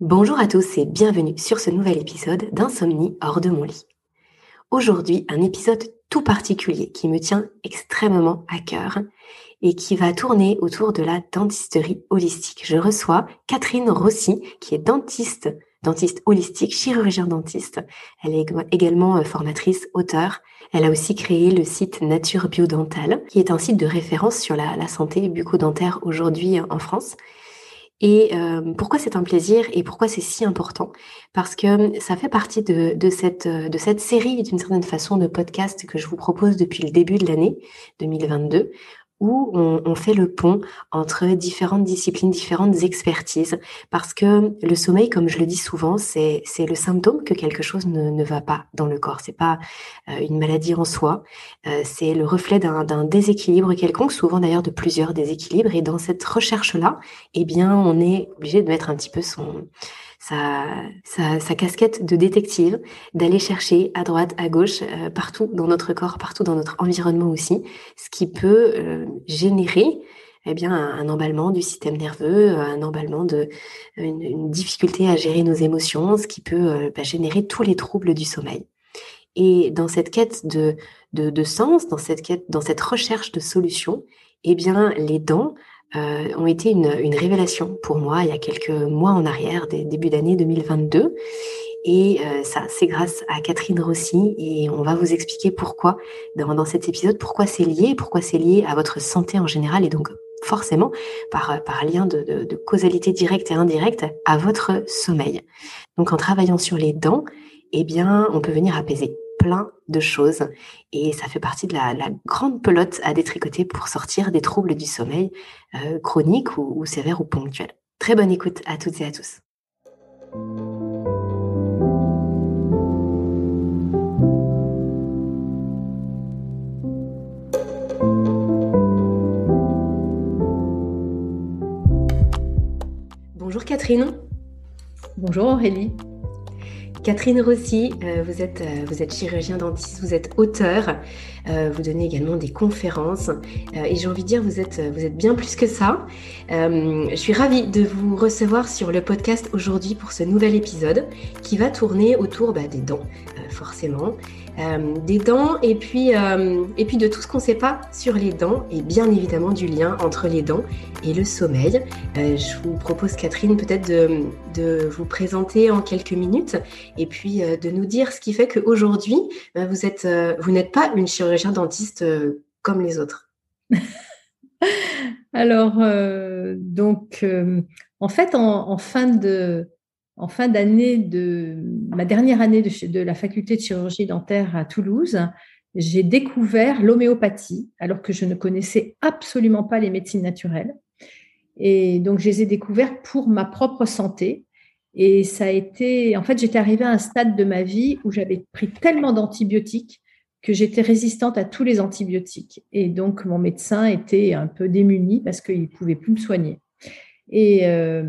Bonjour à tous et bienvenue sur ce nouvel épisode d'Insomnie hors de mon lit. Aujourd'hui, un épisode tout particulier qui me tient extrêmement à cœur et qui va tourner autour de la dentisterie holistique. Je reçois Catherine Rossi, qui est dentiste, dentiste holistique, chirurgien dentiste. Elle est également euh, formatrice, auteur. Elle a aussi créé le site Nature Biodental, qui est un site de référence sur la, la santé bucco-dentaire aujourd'hui en France et euh, pourquoi c'est un plaisir et pourquoi c'est si important? Parce que ça fait partie de, cette, de cette série, d'une certaine façon, de podcasts que je vous propose depuis le début de l'année 2022, où on, fait le pont entre différentes disciplines, différentes expertises, parce que le sommeil, comme je le dis souvent, c'est le symptôme que quelque chose ne, ne va pas dans le corps. C'est pas euh, une maladie en soi, euh, c'est le reflet d'un déséquilibre quelconque, souvent d'ailleurs de plusieurs déséquilibres. Et dans cette recherche-là, eh bien, on est obligé de mettre un petit peu son sa, sa, casquette de détective, d'aller chercher à droite, à gauche, euh, partout dans notre corps, partout dans notre environnement aussi, ce qui peut euh, générer eh bien, un, emballement du système nerveux, un emballement de une, difficulté à gérer nos émotions, ce qui peut euh, bah, générer tous les troubles du sommeil. Et dans cette quête de, de, de sens, dans cette quête, dans cette recherche de solutions, eh bien, les dents euh, ont été une, une, révélation pour moi il y a quelques mois en arrière, des, début d'année 2022. Et euh, ça, c'est grâce à Catherine Rossi et on va vous expliquer pourquoi dans, dans cet épisode, pourquoi c'est lié, pourquoi c'est lié à votre santé en général et donc forcément par, par lien de, de, de causalité directe et indirecte à votre sommeil. Donc en travaillant sur les dents, eh bien, on peut venir apaiser plein de choses et ça fait partie de la, grande pelote à détricoter pour sortir des troubles du sommeil euh, chroniques ou, ou sévères ou ponctuels. Très bonne écoute à toutes et à tous. Bonjour Catherine. Bonjour Aurélie. Catherine Rossi, euh, vous, êtes, euh, vous êtes chirurgien dentiste, vous êtes auteur, euh, vous donnez également des conférences et j'ai envie de dire vous êtes, vous êtes bien plus que ça. je suis ravie de vous recevoir sur le podcast aujourd'hui pour ce nouvel épisode qui va tourner autour bah, des dents, forcément. Euh, des dents et puis, euh, et puis de tout ce qu'on ne sait pas sur les dents et bien évidemment du lien entre les dents et le sommeil. Euh, je vous propose Catherine peut-être de, vous présenter en quelques minutes et puis de nous dire ce qui fait qu'aujourd'hui vous êtes vous n'êtes pas une chirurgien dentiste comme les autres. Alors donc en fait en fin de en fin d'année de ma dernière année de, la faculté de chirurgie dentaire à Toulouse, j'ai découvert l'homéopathie alors que je ne connaissais absolument pas les médecines naturelles. Et donc, je les ai découvertes pour ma propre santé. Et ça a été, en fait, j'étais arrivée à un stade de ma vie où j'avais pris tellement d'antibiotiques que j'étais résistante à tous les antibiotiques. Et donc, mon médecin était un peu démuni parce qu'il ne pouvait plus me soigner. Et, euh,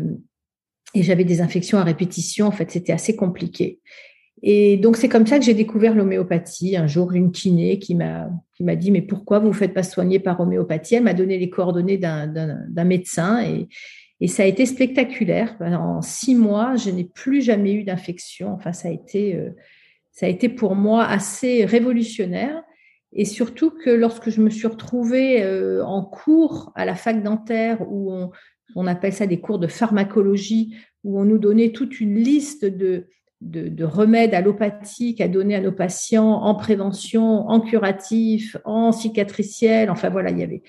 et j'avais des infections à répétition. En fait, c'était assez compliqué. Et donc, c'est comme ça que j'ai découvert l'homéopathie. Un jour, une kiné qui m'a, dit, mais pourquoi vous ne faites pas soigner par homéopathie? Elle m'a donné les coordonnées d'un, d'un, médecin et, et ça a été spectaculaire. En six mois, je n'ai plus jamais eu d'infection. Enfin, ça a été, euh, ça a été pour moi assez révolutionnaire. Et surtout que lorsque je me suis retrouvée euh, en cours à la fac dentaire où on, on appelle ça des cours de pharmacologie, où on nous donnait toute une liste de, de, remèdes allopathiques à donner à nos patients en prévention, en curatif, en cicatriciel. Enfin voilà, il y avait,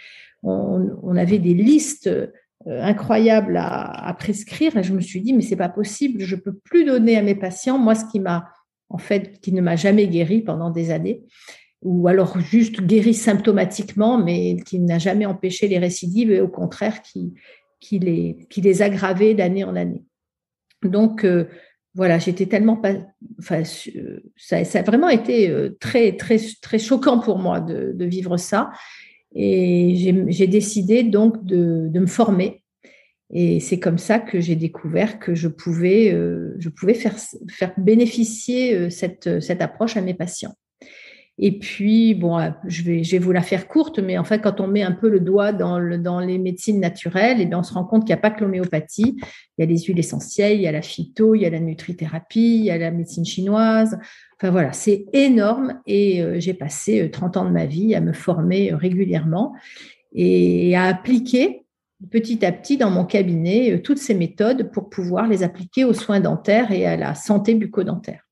on, avait des listes euh, incroyables à, prescrire. Et je me suis dit, mais c'est pas possible, je peux plus donner à mes patients, moi, ce qui m'a, en fait, qui ne m'a jamais guéri pendant des années, ou alors juste guéri symptomatiquement, mais qui n'a jamais empêché les récidives et au contraire qui, qui les, qui les aggravait d'année en année. Donc, euh, voilà, j'étais tellement pas. Enfin, ça, ça, a vraiment été euh, très, très, très choquant pour moi de, vivre ça. Et j'ai décidé donc de, de, me former. Et c'est comme ça que j'ai découvert que je pouvais, euh, je pouvais faire, faire bénéficier cette, cette approche à mes patients. Et puis, bon, euh, je vais, vous la faire courte, mais en fait, quand on met un peu le doigt dans, le, dans les médecines naturelles, et bien, on se rend compte qu'il n'y a pas que l'homéopathie. Il y a les huiles essentielles, il y a la phyto, il y a la nutrithérapie, il y a la médecine chinoise. Enfin voilà, c'est énorme et euh, j'ai passé 30 ans de ma vie à me former régulièrement et à appliquer petit à petit dans mon cabinet euh, toutes ces méthodes pour pouvoir les appliquer aux soins dentaires et à la santé bucco-dentaire.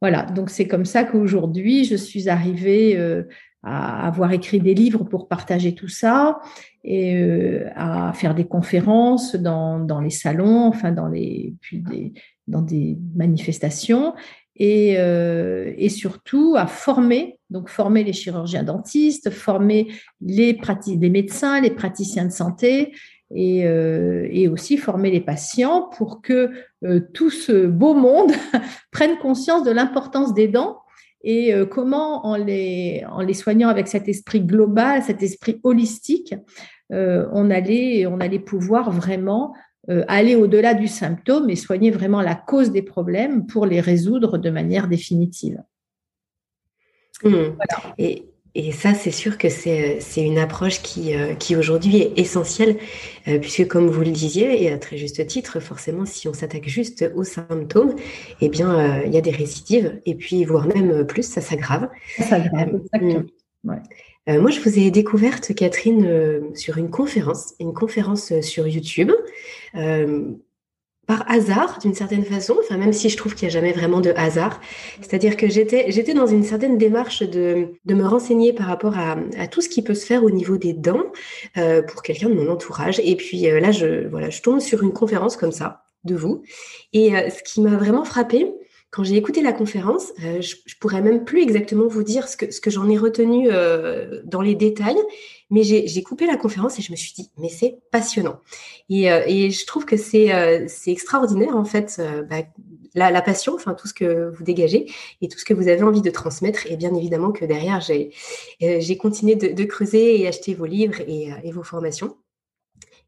Voilà, donc c'est comme ça qu'aujourd'hui, je suis arrivée euh, à avoir écrit des livres pour partager tout ça et euh, à faire des conférences dans, dans, les salons, enfin dans les puis des, dans des manifestations et, et surtout à former donc former les chirurgiens dentistes, former les, les médecins, les praticiens de santé et, euh, et aussi former les patients pour que euh, tout ce beau monde prenne conscience de l'importance des dents et euh, comment en les, en les soignant avec cet esprit global, cet esprit holistique, on, allait, on allait pouvoir vraiment aller au-delà du symptôme et soigner vraiment la cause des problèmes pour les résoudre de manière définitive. Mmh. Et, et, ça, c'est sûr que c'est une approche qui, euh, qui aujourd'hui est essentielle, euh, puisque comme vous le disiez, et à très juste titre, forcément, si on s'attaque juste aux symptômes, eh bien, euh, il y a des récidives, et puis voire même plus, ça s'aggrave. Ça s'aggrave, exactement. Mmh. moi, je vous ai découverte, Catherine, sur une conférence, une conférence sur YouTube par hasard, d'une certaine façon, enfin même si je trouve qu'il n'y a jamais vraiment de hasard. C'est-à-dire que j'étais, j'étais dans une certaine démarche de, de me renseigner par rapport à, tout ce qui peut se faire au niveau des dents euh, pour quelqu'un de mon entourage. Et puis euh, là, je, voilà, je tombe sur une conférence comme ça de vous. Et euh, ce qui m'a vraiment frappé, quand j'ai écouté la conférence, je, je, pourrais même plus exactement vous dire ce que, ce que j'en ai retenu dans les détails, mais j'ai coupé la conférence et je me suis dit, mais c'est passionnant. Et, euh, et, je trouve que c'est euh, extraordinaire, en fait, euh, bah, la, passion, enfin, tout ce que vous dégagez et tout ce que vous avez envie de transmettre. Et bien évidemment que derrière, j'ai continué de, de, creuser et acheter vos livres et, et vos formations.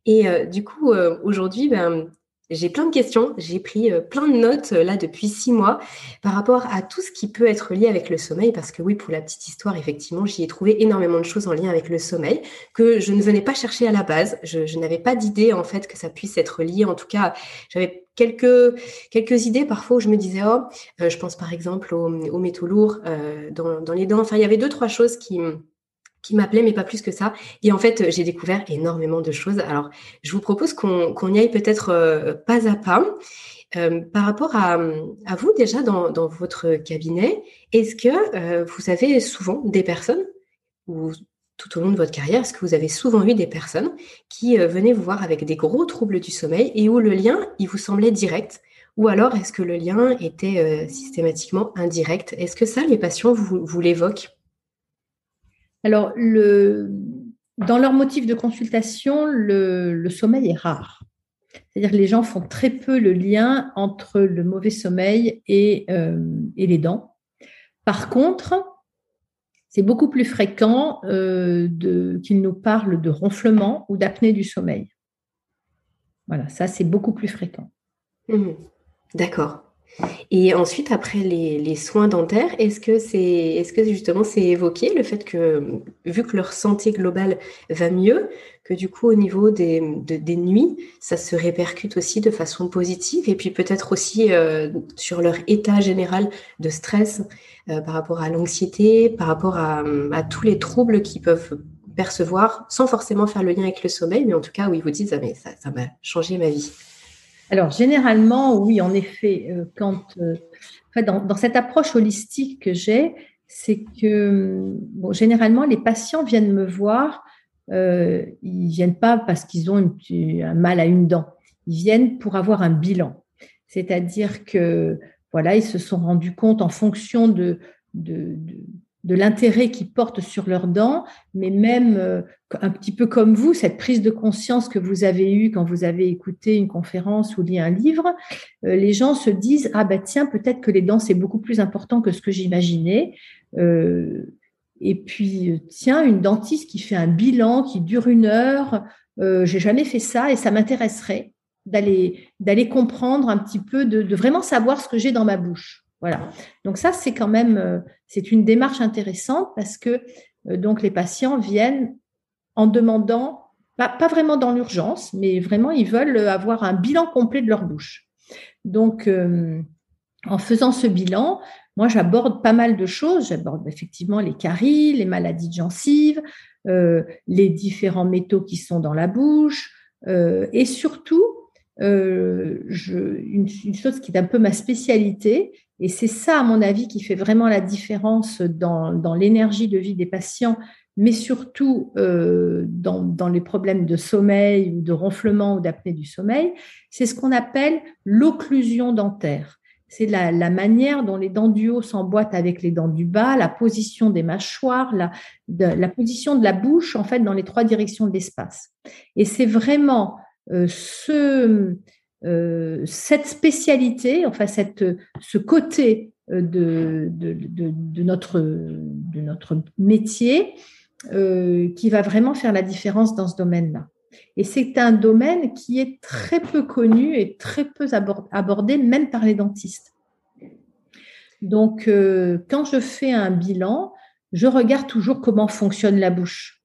Et du coup, aujourd'hui, ben, j'ai plein de questions, j'ai pris euh, plein de notes euh, là depuis six mois par rapport à tout ce qui peut être lié avec le sommeil, parce que oui, pour la petite histoire, effectivement, j'y ai trouvé énormément de choses en lien avec le sommeil que je ne venais pas chercher à la base. Je, n'avais pas d'idée en fait que ça puisse être lié. En tout cas, j'avais quelques quelques idées parfois où je me disais oh, euh, je pense par exemple aux, métaux lourds dans, dans les dents. Enfin, il y avait deux trois choses qui qui m'appelait, mais pas plus que ça. Et en fait, j'ai découvert énormément de choses. Alors, je vous propose qu'on y aille peut-être euh, pas à pas. Euh, par rapport à, vous, déjà, dans, votre cabinet, est-ce que euh, vous avez souvent des personnes, ou tout au long de votre carrière, est-ce que vous avez souvent eu des personnes qui venaient vous voir avec des gros troubles du sommeil et où le lien, il vous semblait direct? Ou alors, est-ce que le lien était systématiquement indirect? Est-ce que ça, les patients vous, vous l'évoquent? Alors, dans leur motif de consultation, le, sommeil est rare. C'est-à-dire que les gens font très peu le lien entre le mauvais sommeil et, euh, les dents. Par contre, c'est beaucoup plus fréquent euh, qu'ils nous parlent de ronflement ou d'apnée du sommeil. Voilà, ça c'est beaucoup plus fréquent. Mmh. D'accord. Et ensuite, après les, soins dentaires, est-ce que c'est, est-ce que justement c'est évoqué le fait que, vu que leur santé globale va mieux, que du coup au niveau des, des nuits, ça se répercute aussi de façon positive et puis peut-être aussi euh, sur leur état général de stress euh, par rapport à l'anxiété, par rapport à, tous les troubles qu'ils peuvent percevoir sans forcément faire le lien avec le sommeil, mais en tout cas où ils vous disent ah, ça m'a changé ma vie. Alors, généralement, oui, en effet, euh, quand, euh, dans, cette approche holistique que j'ai, c'est que, bon, généralement, les patients viennent me voir, euh, ils viennent pas parce qu'ils ont un mal à une dent, ils viennent pour avoir un bilan. C'est-à-dire que, voilà, ils se sont rendus compte en fonction de l'intérêt qu'ils portent sur leurs dents, mais même euh, un petit peu comme vous, cette prise de conscience que vous avez eue quand vous avez écouté une conférence ou lu un livre, euh, les gens se disent ah ben tiens peut-être que les dents c'est beaucoup plus important que ce que j'imaginais. Euh, et puis tiens une dentiste qui fait un bilan qui dure une heure, j'ai jamais fait ça et ça m'intéresserait d'aller d'aller comprendre un petit peu de, de vraiment savoir ce que j'ai dans ma bouche. Voilà. Donc ça, c'est quand même, c'est une démarche intéressante parce que donc les patients viennent en demandant, pas vraiment dans l'urgence, mais vraiment ils veulent avoir un bilan complet de leur bouche. Donc en faisant ce bilan, moi, j'aborde pas mal de choses. J'aborde effectivement les caries, les maladies de gencives, euh, les différents métaux qui sont dans la bouche, euh, et surtout, euh, une, chose qui est un peu ma spécialité, et c'est ça, à mon avis, qui fait vraiment la différence dans, l'énergie de vie des patients, mais surtout dans, dans, les problèmes de sommeil ou de ronflement ou d'apnée du sommeil, c'est ce qu'on appelle l'occlusion dentaire c'est la, manière dont les dents du haut s'emboîtent avec les dents du bas, la position des mâchoires, la, position de la bouche, en fait, dans les trois directions de l'espace. Et c'est vraiment euh, euh, cette spécialité, enfin, cette, ce côté euh, de, notre, de notre métier qui va vraiment faire la différence dans ce domaine-là. Et c'est un domaine qui est très peu connu et très peu abordé, même par les dentistes. Donc, euh, quand je fais un bilan, je regarde toujours comment fonctionne la bouche.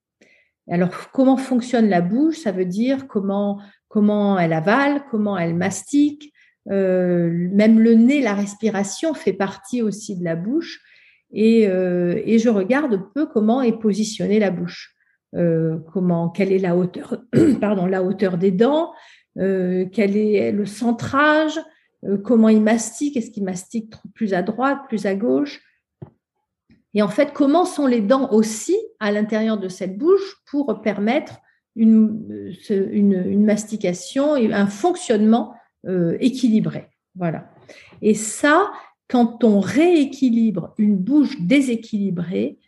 Alors, comment fonctionne la bouche? Ça veut dire comment, comment elle avale, comment elle mastique. Euh, même le nez, la respiration fait partie aussi de la bouche. Et, euh, je regarde peu comment est positionnée la bouche. Euh, comment, quelle est la hauteur, pardon, la hauteur des dents, quel est le centrage, comment il mastique, est-ce qu'il mastique plus à droite, plus à gauche? Et en fait, comment sont les dents aussi à l'intérieur de cette bouche pour permettre une, mastication et un fonctionnement équilibré? Voilà. Et ça, quand on rééquilibre une bouche déséquilibrée,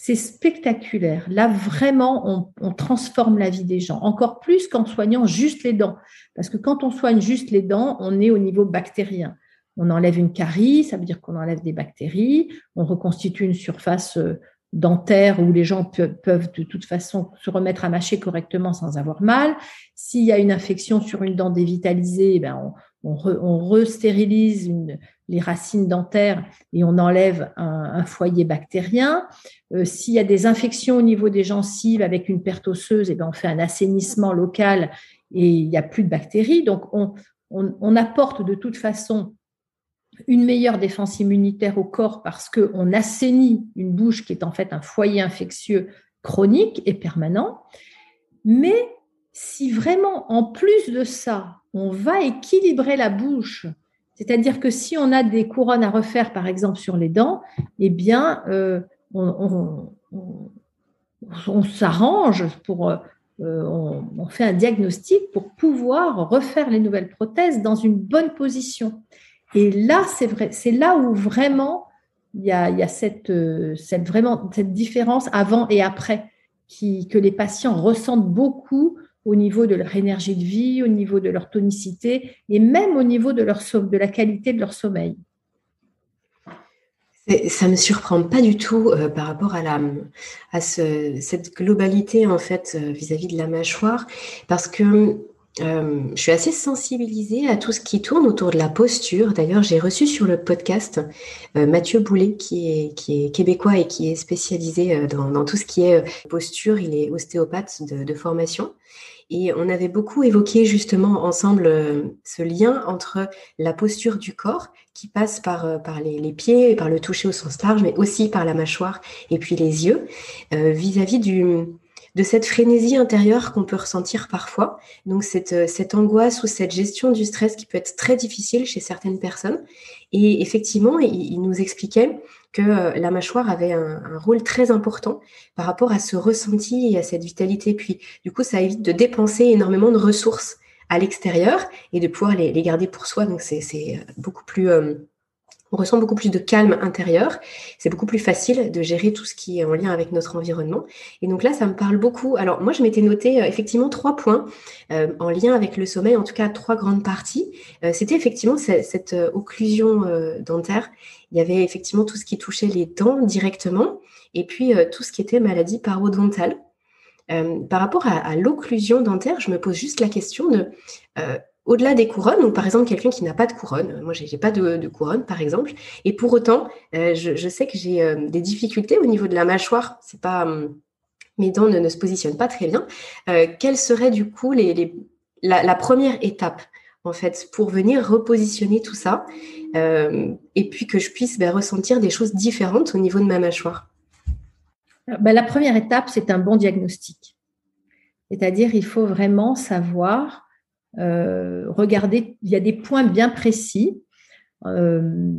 c'est spectaculaire. Là, vraiment, on, transforme la vie des gens, encore plus qu'en soignant juste les dents. Parce que quand on soigne juste les dents, on est au niveau bactérien. On enlève une carie, ça veut dire qu'on enlève des bactéries, on reconstitue une surface euh, dentaire où les gens peuvent, de toute façon se remettre à mâcher correctement sans avoir mal. S'il y a une infection sur une dent dévitalisée, eh ben on, restérilise les racines dentaires et on enlève un, foyer bactérien. Euh, s'il y a des infections au niveau des gencives avec une perte osseuse, eh ben on fait un assainissement local et il n'y a plus de bactéries. Donc on, on apporte de toute façon une meilleure défense immunitaire au corps parce qu'on assainit une bouche qui est en fait un foyer infectieux chronique et permanent. Mais si vraiment, en plus de ça, on va équilibrer la bouche, c'est-à-dire que si on a des couronnes à refaire, par exemple, sur les dents, eh bien, euh, on, s'arrange pour... Euh, on, fait un diagnostic pour pouvoir refaire les nouvelles prothèses dans une bonne position. Et là, c'est là où vraiment il y a, euh, cette, vraiment, cette différence avant et après que les patients ressentent beaucoup au niveau de leur énergie de vie, au niveau de leur tonicité et même au niveau de, la qualité de leur sommeil. Ça me surprend pas du tout euh, par rapport à, cette globalité en fait euh, vis-à-vis -vis de la mâchoire, parce que euh, je suis assez sensibilisée à tout ce qui tourne autour de la posture. D'ailleurs, j'ai reçu sur le podcast euh, Mathieu Boulet, qui est, québécois et qui est spécialisé euh, dans, tout ce qui est posture. Il est ostéopathe de, formation. Et on avait beaucoup évoqué justement ensemble ce lien entre la posture du corps qui passe par, les, les, pieds, par le toucher au sens large, mais aussi par la mâchoire et puis les yeux, vis-à-vis du, de cette frénésie intérieure qu'on peut ressentir parfois. Donc cette, euh, cette angoisse ou cette gestion du stress qui peut être très difficile chez certaines personnes. Et effectivement, il, nous expliquait que euh, la mâchoire avait un, rôle très important par rapport à ce ressenti et à cette vitalité. Puis du coup, ça évite de dépenser énormément de ressources à l'extérieur et de pouvoir les, garder pour soi. Donc c'est euh, beaucoup plus on ressent beaucoup plus de calme intérieur. C'est beaucoup plus facile de gérer tout ce qui est en lien avec notre environnement. Et donc là, ça me parle beaucoup. Alors moi, je m'étais noté euh, effectivement trois points euh, en lien avec le sommeil, en tout cas trois grandes parties. Euh, c'était effectivement cette, occlusion dentaire. Il y avait effectivement tout ce qui touchait les dents directement et puis tout ce qui était maladie parodontale. par rapport à, à l'occlusion dentaire, je me pose juste la question de au-delà des couronnes, ou par exemple quelqu'un qui n'a pas de couronne, moi j'ai pas de, couronne par exemple, et pour autant, je, sais que j'ai des difficultés au niveau de la mâchoire. C'est pas hum, mes dents ne, se positionnent pas très bien. quelle serait du coup la, première étape en fait pour venir repositionner tout ça et puis que je puisse ben, ressentir des choses différentes au niveau de ma mâchoire? Ben, La première étape, c'est un bon diagnostic. C'est-à-dire, il faut vraiment savoir euh, il y a des points bien précis. Euh,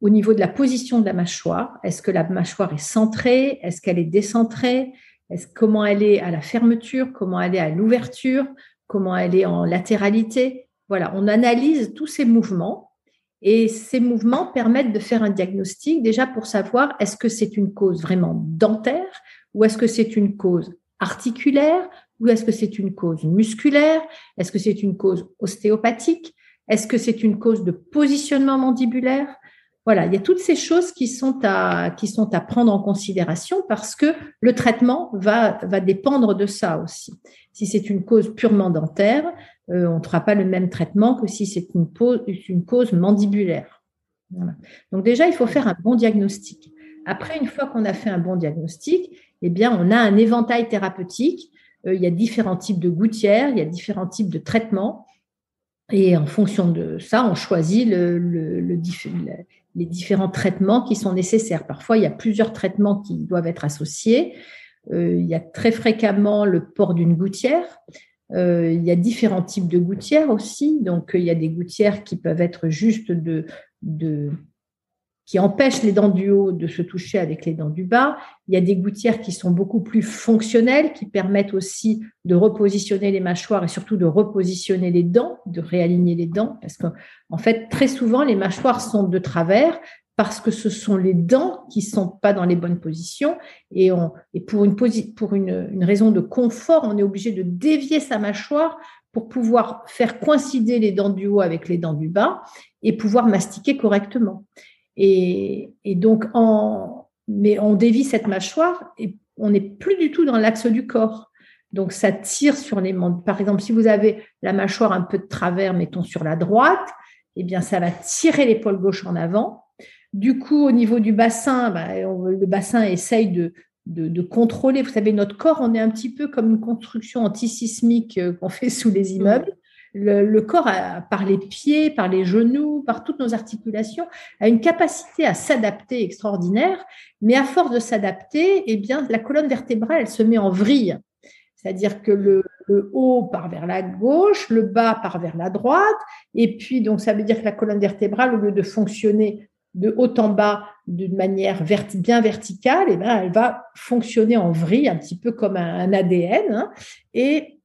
au niveau de la position de la mâchoire. Est-ce que la mâchoire est centrée? Est-ce qu'elle est décentrée? Est Comment elle est à la fermeture? Comment elle est à l'ouverture? Comment elle est en latéralité? Voilà, on analyse tous ces mouvements et ces mouvements permettent de faire un diagnostic déjà pour savoir est-ce que c'est une cause vraiment dentaire ou est-ce que c'est une cause articulaire ou est-ce que c'est une cause musculaire? Est-ce que c'est une cause ostéopathique? Est-ce que c'est une cause de positionnement mandibulaire? Voilà, il y a toutes ces choses qui sont à, qui sont à prendre en considération parce que le traitement va, va dépendre de ça aussi. Si c'est une cause purement dentaire, euh, on ne fera pas le même traitement que si c'est une, cause mandibulaire. Donc déjà, il faut faire un bon diagnostic. Après, une fois qu'on a fait un bon diagnostic, eh bien, on a un éventail thérapeutique il y a différents types de gouttières, il y a différents types de traitements. Et en fonction de ça, on choisit le, les différents traitements qui sont nécessaires. Parfois, il y a plusieurs traitements qui doivent être associés. Euh, il y a très fréquemment le port d'une gouttière. Euh, il y a différents types de gouttières aussi. Donc, il y a des gouttières qui peuvent être juste de qui empêchent les dents du haut de se toucher avec les dents du bas. Il y a des gouttières qui sont beaucoup plus fonctionnelles, qui permettent aussi de repositionner les mâchoires et surtout de repositionner les dents, de réaligner les dents, parce qu'en en fait, très souvent, les mâchoires sont de travers parce que ce sont les dents qui sont pas dans les bonnes positions et, pour, une raison de confort, on est obligé de dévier sa mâchoire pour pouvoir faire coïncider les dents du haut avec les dents du bas et pouvoir mastiquer correctement. Et, donc, en, mais on dévie cette mâchoire et on n'est plus du tout dans l'axe du corps. Donc, ça tire sur les membres. Par exemple, si vous avez la mâchoire un peu de travers, mettons sur la droite, eh bien, ça va tirer l'épaule gauche en avant. Du coup, au niveau du bassin, bah, le bassin essaye de, de, contrôler. Vous savez, notre corps, on est un petit peu comme une construction antisismique euh, qu'on fait sous les immeubles le, corps, par les pieds, par les genoux, par toutes nos articulations, a une capacité à s'adapter extraordinaire, mais à force de s'adapter, eh bien, la colonne vertébrale, elle se met en vrille. C'est-à-dire que le, haut part vers la gauche, le bas part vers la droite, et puis donc ça veut dire que la colonne vertébrale, au lieu de fonctionner de haut en bas d'une manière bien verticale, eh bien, elle va fonctionner en vrille, un petit peu comme un, ADN, hein, et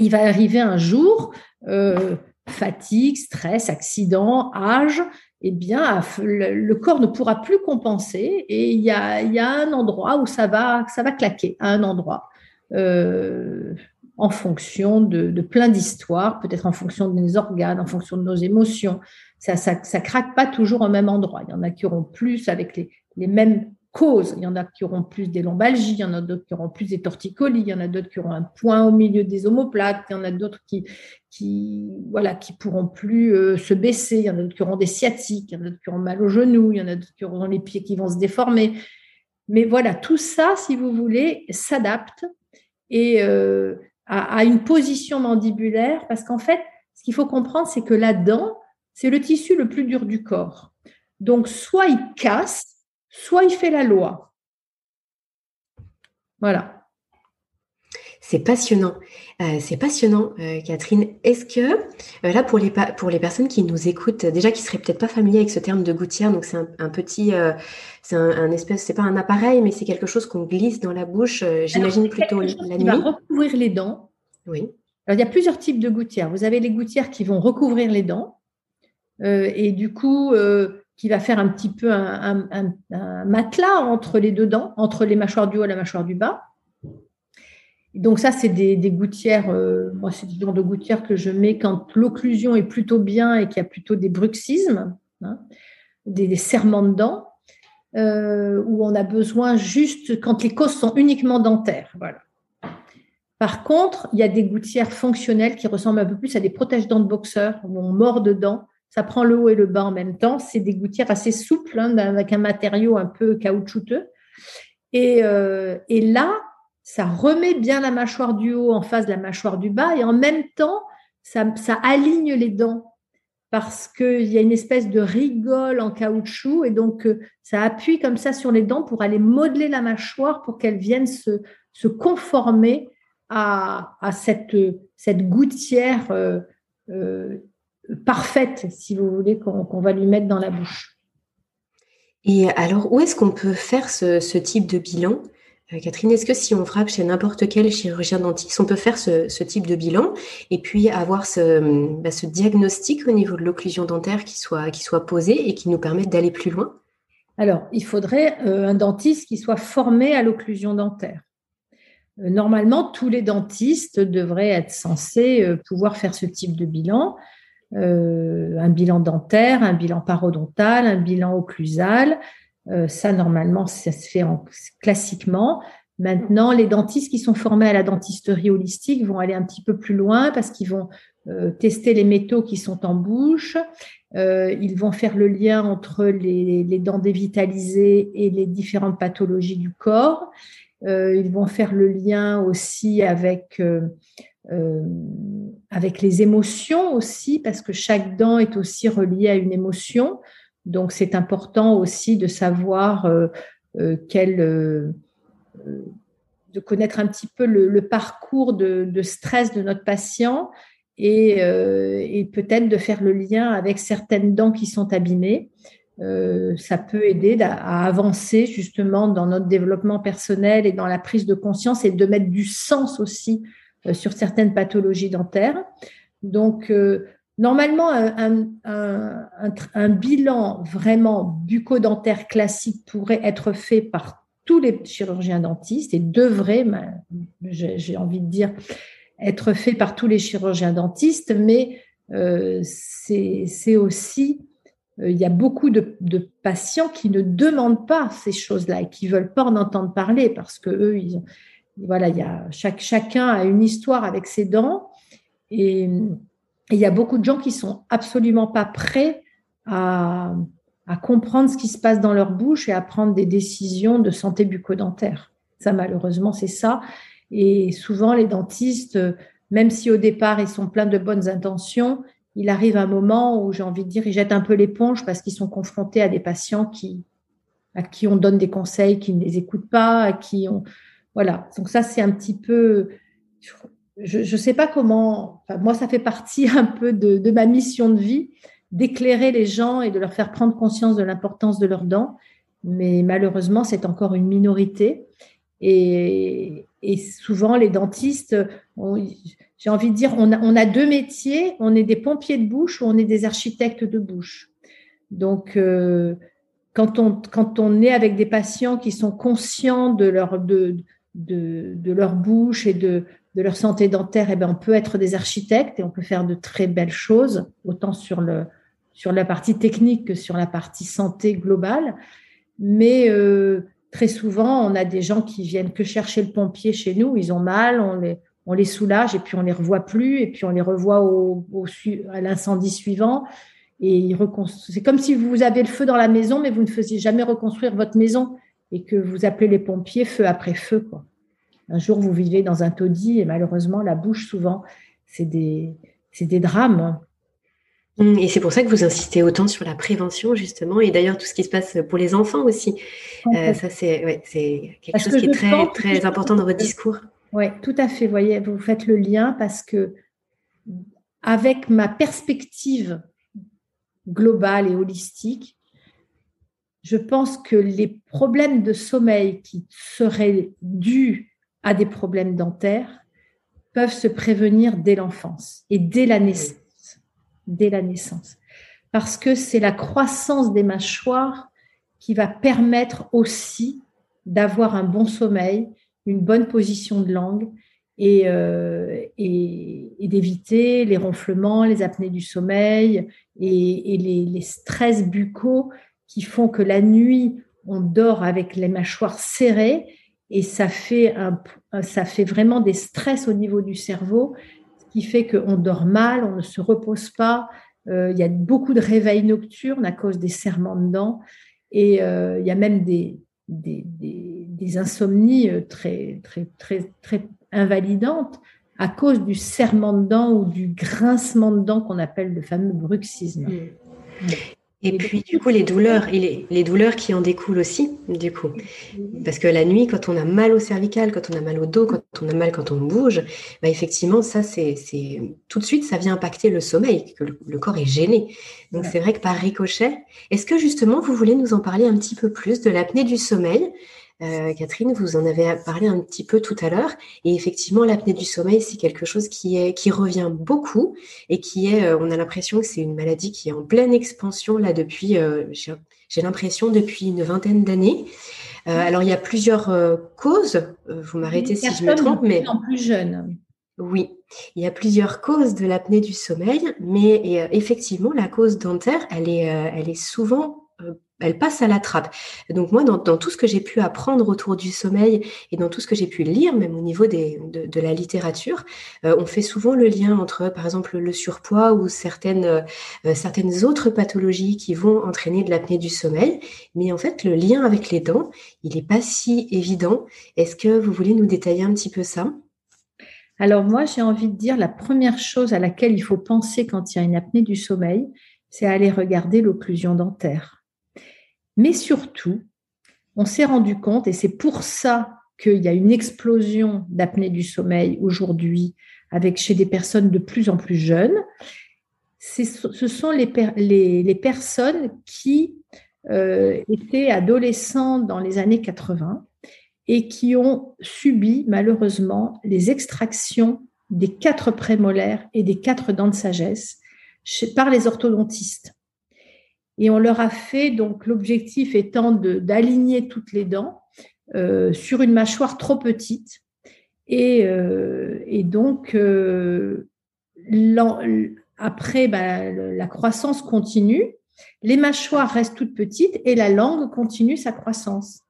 il va arriver un jour, euh, fatigue, stress, accident, âge, eh bien, le, corps ne pourra plus compenser et il y a, un endroit où ça va, ça claquer, à un endroit, euh, en fonction de, plein d'histoires, peut-être en fonction de nos organes, en fonction de nos émotions. Ça, ça, ça craque pas toujours au même endroit. Il y en a qui auront plus avec les mêmes Il y en a qui auront plus des lombalgies, il y en a d'autres qui auront plus des torticolis, il y en a d'autres qui auront un point au milieu des omoplates, il y en a d'autres qui, qui, voilà, qui pourront plus euh, se baisser, il y en a d'autres qui auront des sciatiques, il y en a d'autres qui auront mal aux genoux, il y en a d'autres qui auront les pieds qui vont se déformer. Mais voilà, tout ça, si vous voulez, s'adapte et euh, à, une position mandibulaire, parce qu'en fait, ce qu'il faut comprendre, c'est que la dent, c'est le tissu le plus dur du corps. Donc, soit il casse, soit il fait la loi. Voilà. C'est passionnant. Euh, c'est passionnant, euh, Catherine. Est-ce que, euh, là, pour les, pour les personnes qui nous écoutent, déjà qui seraient peut-être pas familiers avec ce terme de gouttière, donc c'est un, petit, c'est un, espèce, c'est pas un appareil, mais c'est quelque chose qu'on glisse dans la bouche, j'imagine plutôt la nuit. va recouvrir les dents. Oui. Alors, il y a plusieurs types de gouttières. Vous avez les gouttières qui vont recouvrir les dents. et du coup, qui va faire un petit peu un, matelas entre les deux dents, entre les mâchoires du haut et la mâchoire du bas. Donc ça, c'est des, gouttières, euh, moi c'est du genre de gouttières que je mets quand l'occlusion est plutôt bien et qu'il y a plutôt des bruxismes, hein, des, serrements de dents, euh, où on a besoin juste quand les causes sont uniquement dentaires. Voilà. Par contre, il y a des gouttières fonctionnelles qui ressemblent un peu plus à des protège-dents de boxeur où on mord dedans. Ça prend le haut et le bas en même temps. C'est des gouttières assez souples, hein, avec un matériau un peu caoutchouteux. Et, euh, et, là, ça remet bien la mâchoire du haut en face de la mâchoire du bas. Et en même temps, ça, aligne les dents parce qu'il y a une espèce de rigole en caoutchouc et donc euh, ça appuie comme ça sur les dents pour aller modeler la mâchoire pour qu'elle vienne se, conformer à, cette, cette gouttière euh, parfaite, si vous voulez, qu'on va lui mettre dans la bouche. Et alors, où est-ce qu'on peut faire ce, ce type de bilan? Euh, Catherine, est-ce que si on frappe chez n'importe quel chirurgien dentiste, on peut faire ce, type de bilan? Et puis avoir bah, ce, diagnostic au niveau de l'occlusion dentaire qui soit, qui soit posé et qui nous permette d'aller plus loin? Alors, il faudrait euh, un dentiste qui soit formé à l'occlusion dentaire. Euh, normalement, tous les dentistes devraient être censés pouvoir faire ce type de bilan. Un bilan dentaire, un bilan parodontal, un bilan occlusal, euh, ça, normalement, ça se fait classiquement. Maintenant, les dentistes qui sont formés à la dentisterie holistique vont aller un petit peu plus loin parce qu'ils vont euh, tester les métaux qui sont en bouche. Euh, ils vont faire le lien entre les, dents dévitalisées et les différentes pathologies du corps. ils vont faire le lien aussi avec avec les émotions aussi parce que chaque dent est aussi reliée à une émotion. Donc, c'est important aussi de savoir euh, euh, euh, de connaître un petit peu le, parcours de, stress de notre patient et, peut-être de faire le lien avec certaines dents qui sont abîmées. ça peut aider à, avancer justement dans notre développement personnel et dans la prise de conscience et de mettre du sens aussi sur certaines pathologies dentaires. Donc, Normalement, un, bilan vraiment bucco-dentaire classique pourrait être fait par tous les chirurgiens dentistes et devrait, j'ai envie de dire, être fait par tous les chirurgiens dentistes, mais euh, c'est aussi, euh, il y a beaucoup de, patients qui ne demandent pas ces choses-là et qui veulent pas en entendre parler parce que eux, ils, voilà, il y a chacun a une histoire avec ses dents et il y a beaucoup de gens qui sont absolument pas prêts à, comprendre ce qui se passe dans leur bouche et à prendre des décisions de santé bucco-dentaire. Ça, malheureusement, c'est ça. Et souvent, les dentistes, même si au départ, ils sont pleins de bonnes intentions, il arrive un moment où j'ai envie de dire, ils jettent un peu l'éponge parce qu'ils sont confrontés à des patients qui, à qui on donne des conseils, qui ne les écoutent pas, à qui on, voilà. Donc ça, c'est un petit peu, je ne sais pas comment, moi ça fait partie un peu de, ma mission de vie, d'éclairer les gens et de leur faire prendre conscience de l'importance de leurs dents, mais malheureusement c'est encore une minorité. Et, souvent les dentistes, j'ai envie de dire, on a, deux métiers, on est des pompiers de bouche ou on est des architectes de bouche. Donc euh, quand, on, quand on est avec des patients qui sont conscients de leur, de, de leur bouche et de, de leur santé dentaire, eh bien, on peut être des architectes et on peut faire de très belles choses, autant sur, le, sur la partie technique que sur la partie santé globale. Mais euh, très souvent, on a des gens qui viennent que chercher le pompier chez nous, ils ont mal, on les, on les soulage et puis on les revoit plus et puis on les revoit au, à l'incendie suivant. Et c'est comme si vous avez le feu dans la maison, mais vous ne faisiez jamais reconstruire votre maison et que vous appelez les pompiers feu après feu. Quoi. Un jour, vous vivez dans un taudis et malheureusement, la bouche, souvent, c'est des, des drames. Mmh, et c'est pour ça que vous insistez autant sur la prévention, justement, et d'ailleurs tout ce qui se passe pour les enfants aussi. Euh, ça, c'est quelque chose qui est très, très important dans votre discours. Oui, tout à fait. Voyez, vous faites le lien parce que, avec ma perspective globale et holistique, je pense que les problèmes de sommeil qui seraient dus à des problèmes dentaires peuvent se prévenir dès l'enfance et dès la naissance. Parce que c'est la croissance des mâchoires qui va permettre aussi d'avoir un bon sommeil, une bonne position de langue et, euh, d'éviter les ronflements, les apnées du sommeil et, les, stress buccaux qui font que la nuit, on dort avec les mâchoires serrées et ça fait, un, ça fait vraiment des stress au niveau du cerveau, ce qui fait qu'on dort mal, on ne se repose pas. Euh, il y a beaucoup de réveils nocturnes à cause des serrements de dents et euh, il y a même des, des, insomnies euh, très, très, très, très invalidantes à cause du serrement de dents ou du grincement de dents qu'on appelle le fameux bruxisme. Mmh. Et puis, du coup, les douleurs, et les, douleurs qui en découlent aussi, du coup. Parce que la nuit, quand on a mal au cervical, quand on a mal au dos, quand on a mal quand on bouge, bah effectivement, ça, c'est tout de suite, ça vient impacter le sommeil, que le, corps est gêné. Donc, c'est vrai que par ricochet, est-ce que justement, vous voulez nous en parler un petit peu plus de l'apnée du sommeil? Euh, Catherine, vous en avez parlé un petit peu tout à l'heure. Et effectivement, l'apnée du sommeil, c'est quelque chose qui, est, qui revient beaucoup et qui est, euh, on a l'impression que c'est une maladie qui est en pleine expansion là depuis, euh, j'ai l'impression, depuis une vingtaine d'années. alors, il y a plusieurs causes. vous m'arrêtez si je me trompe, mais. En plus jeune. Oui, il y a plusieurs causes de l'apnée du sommeil, mais effectivement, la cause dentaire, elle est, elle est souvent elle passe à la trappe. Donc moi, dans, tout ce que j'ai pu apprendre autour du sommeil et dans tout ce que j'ai pu lire, même au niveau de, la littérature, euh, on fait souvent le lien entre, par exemple, le surpoids ou certaines, euh, certaines autres pathologies qui vont entraîner de l'apnée du sommeil. Mais en fait, le lien avec les dents, il n'est pas si évident. Est-ce que vous voulez nous détailler un petit peu ça? Alors moi, j'ai envie de dire la première chose à laquelle il faut penser quand il y a une apnée du sommeil, c'est aller regarder l'occlusion dentaire mais surtout, on s'est rendu compte, et c'est pour ça qu'il y a une explosion d'apnée du sommeil aujourd'hui avec chez des personnes de plus en plus jeunes, ce sont les, personnes qui euh, étaient adolescents dans les années 80 et qui ont subi malheureusement les extractions des quatre prémolaires et des quatre dents de sagesse par les orthodontistes. Et on leur a fait, donc l'objectif étant d'aligner toutes les dents euh, sur une mâchoire trop petite. Et, euh, donc, euh, après, bah, la croissance continue, les mâchoires restent toutes petites et la langue continue sa croissance.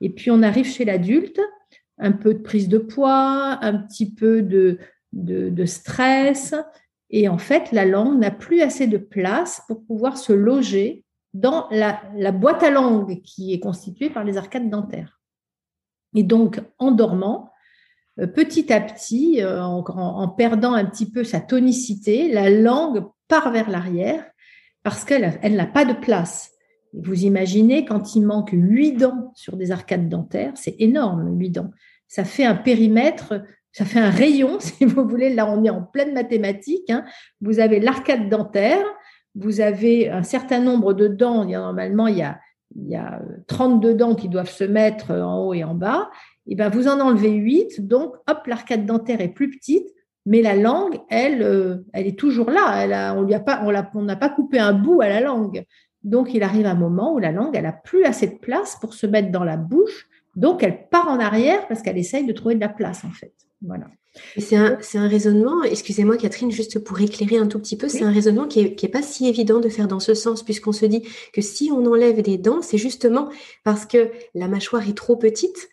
Et puis, on arrive chez l'adulte, un peu de prise de poids, un petit peu de stress, et en fait, la langue n'a plus assez de place pour pouvoir se loger dans la, boîte à langue qui est constituée par les arcades dentaires. Et donc, en dormant, euh, petit à petit, euh, en, perdant un petit peu sa tonicité, la langue part vers l'arrière parce qu'elle elle n'a pas de place. Vous imaginez quand il manque huit dents sur des arcades dentaires, c'est énorme, huit dents. Ça fait un périmètre ça fait un rayon, si vous voulez. Là, on est en pleine mathématiques. Hein. Vous avez l'arcade dentaire, vous avez un certain nombre de dents. normalement, il y, a, il y a 32 dents qui doivent se mettre en haut et en bas. Et ben, vous en enlevez 8. Donc, hop, l'arcade dentaire est plus petite. Mais la langue, elle, euh, elle est toujours là. Elle a, on n'a pas, on n'a pas coupé un bout à la langue. Donc, il arrive un moment où la langue, elle n'a plus assez de place pour se mettre dans la bouche. Donc, elle part en arrière parce qu'elle essaye de trouver de la place, en fait. Voilà. C'est un, un, raisonnement, excusez-moi Catherine, juste pour éclairer un tout petit peu, c'est un raisonnement qui n'est est pas si évident de faire dans ce sens, puisqu'on se dit que si on enlève des dents, c'est justement parce que la mâchoire est trop petite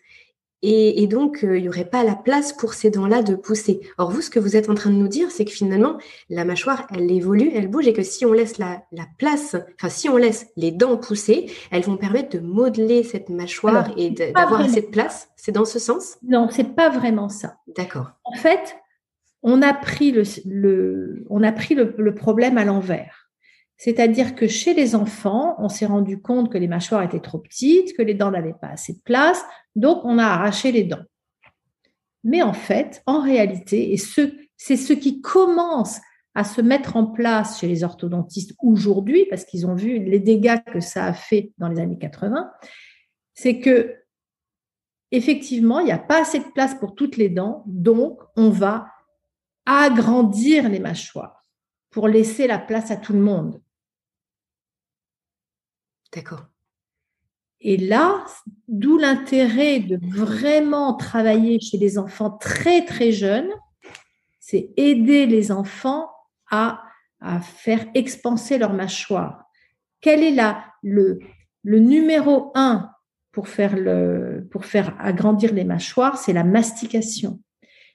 et, donc, euh, il n'y aurait pas la place pour ces dents-là de pousser. Or, vous, ce que vous êtes en train de nous dire, c'est que finalement, la mâchoire, elle évolue, elle bouge, et que si on laisse la, place, enfin, si on laisse les dents pousser, elles vont permettre de modeler cette mâchoire et d'avoir assez de place. C'est dans ce sens? Non, c'est pas vraiment ça. D'accord. En fait, on a pris le, on a pris le problème à l'envers. C'est-à-dire que chez les enfants, on s'est rendu compte que les mâchoires étaient trop petites, que les dents n'avaient pas assez de place, donc on a arraché les dents. Mais en fait, en réalité, et c'est ce qui commence à se mettre en place chez les orthodontistes aujourd'hui, parce qu'ils ont vu les dégâts que ça a fait dans les années 80, c'est que effectivement, il n'y a pas assez de place pour toutes les dents, donc on va agrandir les mâchoires pour laisser la place à tout le monde. D'accord. Et là, d'où l'intérêt de vraiment travailler chez des enfants très très jeunes, c'est aider les enfants à, faire expanser leur mâchoire. Quel est là le, numéro un pour faire, le, pour faire agrandir les mâchoires, c'est la mastication.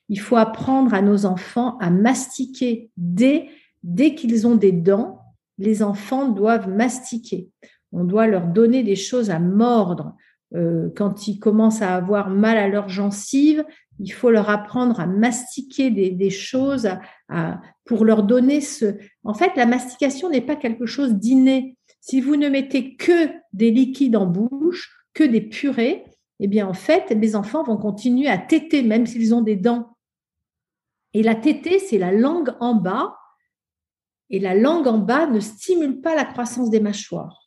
Il faut apprendre à nos enfants à mastiquer dès, dès qu'ils ont des dents. Les enfants doivent mastiquer. On doit leur donner des choses à mordre. Euh, quand ils commencent à avoir mal à leurs gencives, il faut leur apprendre à mastiquer des, choses pour leur donner ce... En fait, la mastication n'est pas quelque chose d'inné. Si vous ne mettez que des liquides en bouche, que des purées, eh bien, en fait, les enfants vont continuer à téter, même s'ils ont des dents. Et la tétée, c'est la langue en bas. Et la langue en bas ne stimule pas la croissance des mâchoires.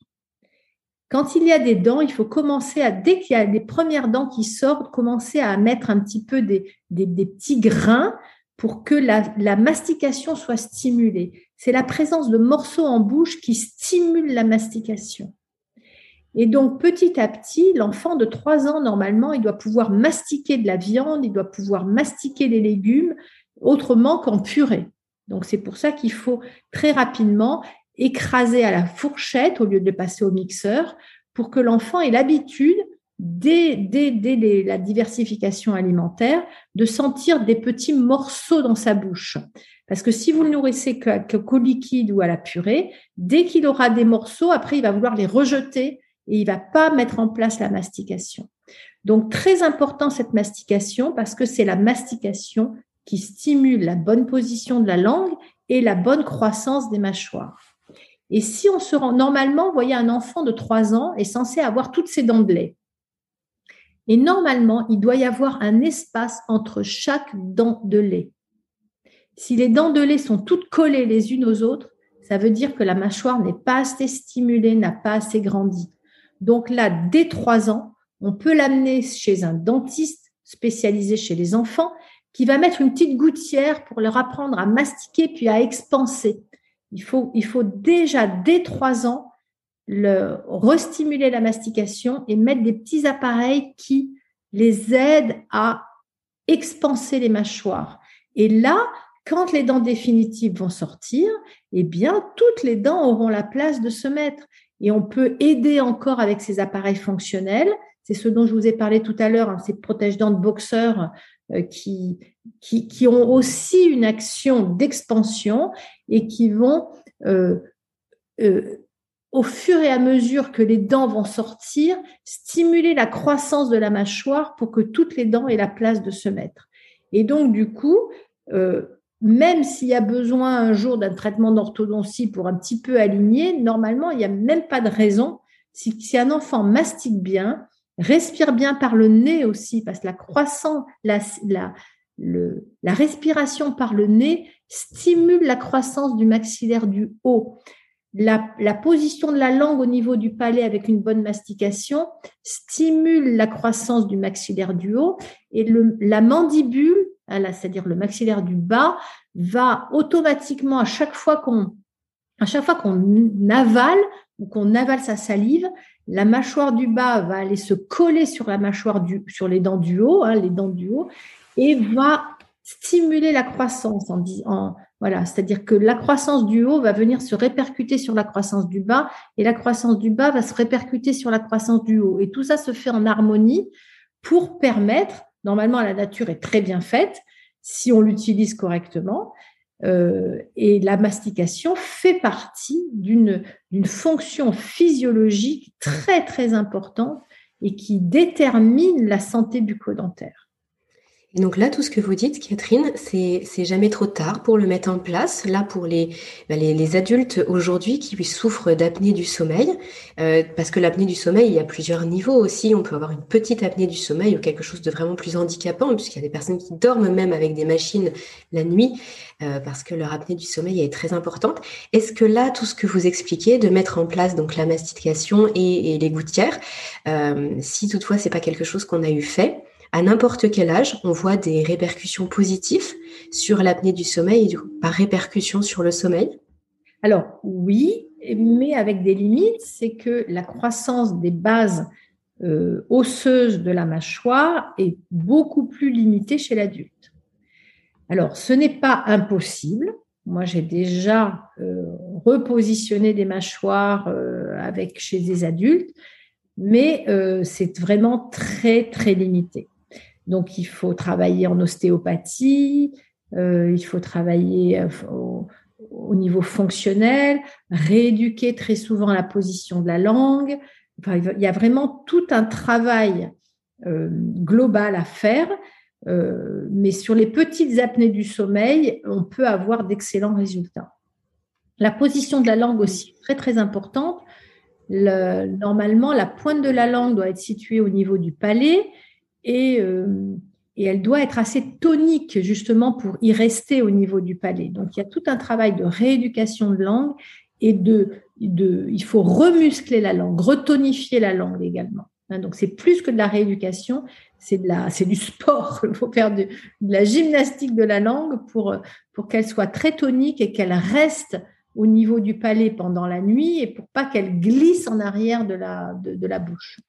Quand il y a des dents, il faut commencer à, dès qu'il y a des premières dents qui sortent, commencer à mettre un petit peu des, petits grains pour que la, mastication soit stimulée. C'est la présence de morceaux en bouche qui stimule la mastication. Et donc, petit à petit, l'enfant de 3 ans, normalement, il doit pouvoir mastiquer de la viande, il doit pouvoir mastiquer les légumes autrement qu'en purée. Donc, c'est pour ça qu'il faut très rapidement écraser à la fourchette au lieu de le passer au mixeur pour que l'enfant ait l'habitude, dès, la diversification alimentaire, de sentir des petits morceaux dans sa bouche. Parce que si vous le nourrissez qu'au liquide ou à la purée, dès qu'il aura des morceaux, après, il va vouloir les rejeter et il va pas mettre en place la mastication. Donc, très important cette mastication parce que c'est la mastication qui stimule la bonne position de la langue et la bonne croissance des mâchoires. Et si on se rend, normalement, vous voyez, un enfant de 3 ans est censé avoir toutes ses dents de lait. Et normalement, il doit y avoir un espace entre chaque dent de lait. Si les dents de lait sont toutes collées les unes aux autres, ça veut dire que la mâchoire n'est pas assez stimulée, n'a pas assez grandi. Donc là, dès 3 ans, on peut l'amener chez un dentiste spécialisé chez les enfants qui va mettre une petite gouttière pour leur apprendre à mastiquer puis à expanser. Il faut, déjà, dès trois ans, le, restimuler la mastication et mettre des petits appareils qui les aident à expanser les mâchoires. Et là, quand les dents définitives vont sortir, eh bien, toutes les dents auront la place de se mettre. Et on peut aider encore avec ces appareils fonctionnels. C'est ce dont je vous ai parlé tout à l'heure, hein, ces protège-dents de boxeur euh, qui, qui, ont aussi une action d'expansion et qui vont, euh, euh, au fur et à mesure que les dents vont sortir, stimuler la croissance de la mâchoire pour que toutes les dents aient la place de se mettre. Et donc, du coup, même s'il y a besoin un jour d'un traitement d'orthodontie pour un petit peu aligner, normalement, il n'y a même pas de raison. Si un enfant mastique bien, Respire bien par le nez aussi, parce que la croissance, la, respiration par le nez stimule la croissance du maxillaire du haut. La, position de la langue au niveau du palais avec une bonne mastication stimule la croissance du maxillaire du haut et la mandibule, hein, c'est-à-dire le maxillaire du bas, va automatiquement à chaque fois qu'on à chaque fois qu'on avale ou qu'on avale sa salive, la mâchoire du bas va aller se coller sur la mâchoire du, sur les dents du haut, hein, les dents du haut, et va stimuler la croissance en, en voilà, c'est-à-dire que la croissance du haut va venir se répercuter sur la croissance du bas et la croissance du bas va se répercuter sur la croissance du haut. Et tout ça se fait en harmonie pour permettre, normalement la nature est très bien faite si on l'utilise correctement, euh, et la mastication fait partie d'une fonction physiologique très très importante et qui détermine la santé bucco-dentaire. Et donc là, tout ce que vous dites, Catherine, c'est jamais trop tard pour le mettre en place. Là, pour les, bah, les, adultes aujourd'hui qui souffrent d'apnée du sommeil, euh, parce que l'apnée du sommeil, il y a plusieurs niveaux aussi. On peut avoir une petite apnée du sommeil ou quelque chose de vraiment plus handicapant, puisqu'il y a des personnes qui dorment même avec des machines la nuit, euh, parce que leur apnée du sommeil est très importante. Est-ce que là, tout ce que vous expliquez, de mettre en place donc la mastication et, et les gouttières, euh, si toutefois c'est pas quelque chose qu'on a eu fait, à n'importe quel âge, on voit des répercussions positives sur l'apnée du sommeil par répercussion sur le sommeil Alors oui, mais avec des limites, c'est que la croissance des bases euh, osseuses de la mâchoire est beaucoup plus limitée chez l'adulte. Alors, ce n'est pas impossible. Moi, j'ai déjà euh, repositionné des mâchoires euh, chez des adultes mais c'est vraiment très, très limité. Donc, il faut travailler en ostéopathie, il faut travailler au, au, niveau fonctionnel, rééduquer très souvent la position de la langue. Enfin, il y a vraiment tout un travail global à faire euh, mais sur les petites apnées du sommeil, on peut avoir d'excellents résultats. La position de la langue aussi, très très importante. normalement, la pointe de la langue doit être située au niveau du palais et, euh, et, elle doit être assez tonique justement pour y rester au niveau du palais. Donc il y a tout un travail de rééducation de langue et de, de il faut remuscler la langue, retonifier la langue également. Hein, donc c'est plus que de la rééducation, c'est de la, c'est du sport. Il faut faire de, la gymnastique de la langue pour pour qu'elle soit très tonique et qu'elle reste au niveau du palais pendant la nuit et pour pas qu'elle glisse en arrière de la de la bouche.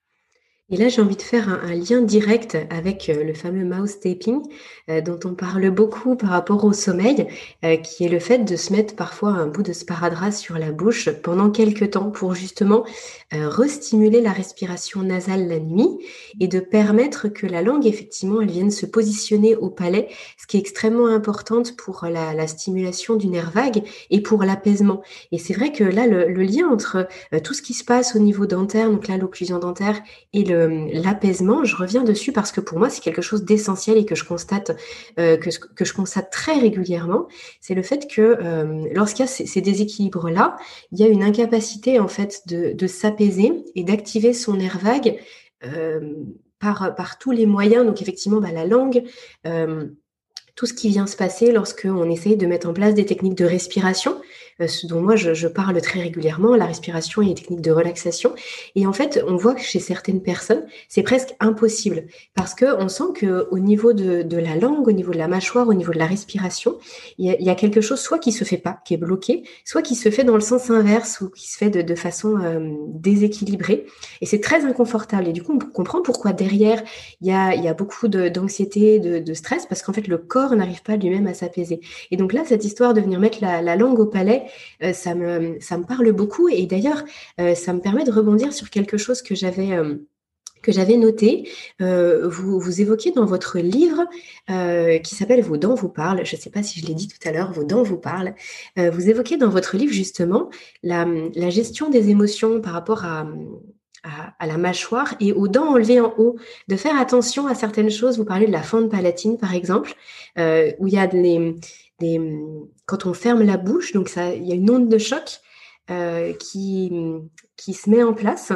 Et là, j'ai envie de faire un, lien direct avec euh, le fameux mouse taping euh, dont on parle beaucoup par rapport au sommeil, euh, qui est le fait de se mettre parfois un bout de sparadrap sur la bouche pendant quelques temps pour justement restimuler la respiration nasale la nuit et de permettre que la langue, effectivement, elle vienne se positionner au palais, ce qui est extrêmement important pour la, stimulation du nerf vague et pour l'apaisement. Et c'est vrai que là, le, lien entre tout ce qui se passe au niveau dentaire, donc là, l'occlusion dentaire et le l'apaisement, je reviens dessus parce que pour moi, c'est quelque chose d'essentiel et que je constate, euh, que, je constate très régulièrement. C'est le fait que euh, lorsqu'il y a ces, déséquilibres-là, il y a une incapacité en fait de, s'apaiser et d'activer son nerf vague euh, par, par tous les moyens. Donc effectivement, bah, la langue tout ce qui vient se passer lorsque on essaye de mettre en place des techniques de respiration. Euh, ce dont moi je, parle très régulièrement, la respiration et les techniques de relaxation. Et en fait, on voit que chez certaines personnes, c'est presque impossible parce que on sent que au niveau de, la langue, au niveau de la mâchoire, au niveau de la respiration, il y, a, quelque chose soit qui se fait pas, qui est bloqué, soit qui se fait dans le sens inverse ou qui se fait de, façon euh, déséquilibrée. Et c'est très inconfortable. Et du coup, on comprend pourquoi derrière il y a, beaucoup d'anxiété, de, stress, parce qu'en fait le corps n'arrive pas lui-même à s'apaiser. Et donc là, cette histoire de venir mettre la langue au palais, euh, ça, me, parle beaucoup. Et d'ailleurs, euh, ça me permet de rebondir sur quelque chose que j'avais euh, noté. vous, vous évoquez dans votre livre qui s'appelle Vos dents vous parlent. Je ne sais pas si je l'ai dit tout à l'heure, Vos dents vous parlent. vous évoquez dans votre livre justement la gestion des émotions par rapport à, à, la mâchoire et aux dents enlevées en haut, de faire attention à certaines choses. Vous parlez de la fente palatine, par exemple, où il y a des, quand on ferme la bouche, donc ça, il y a une onde de choc euh, qui, qui se met en place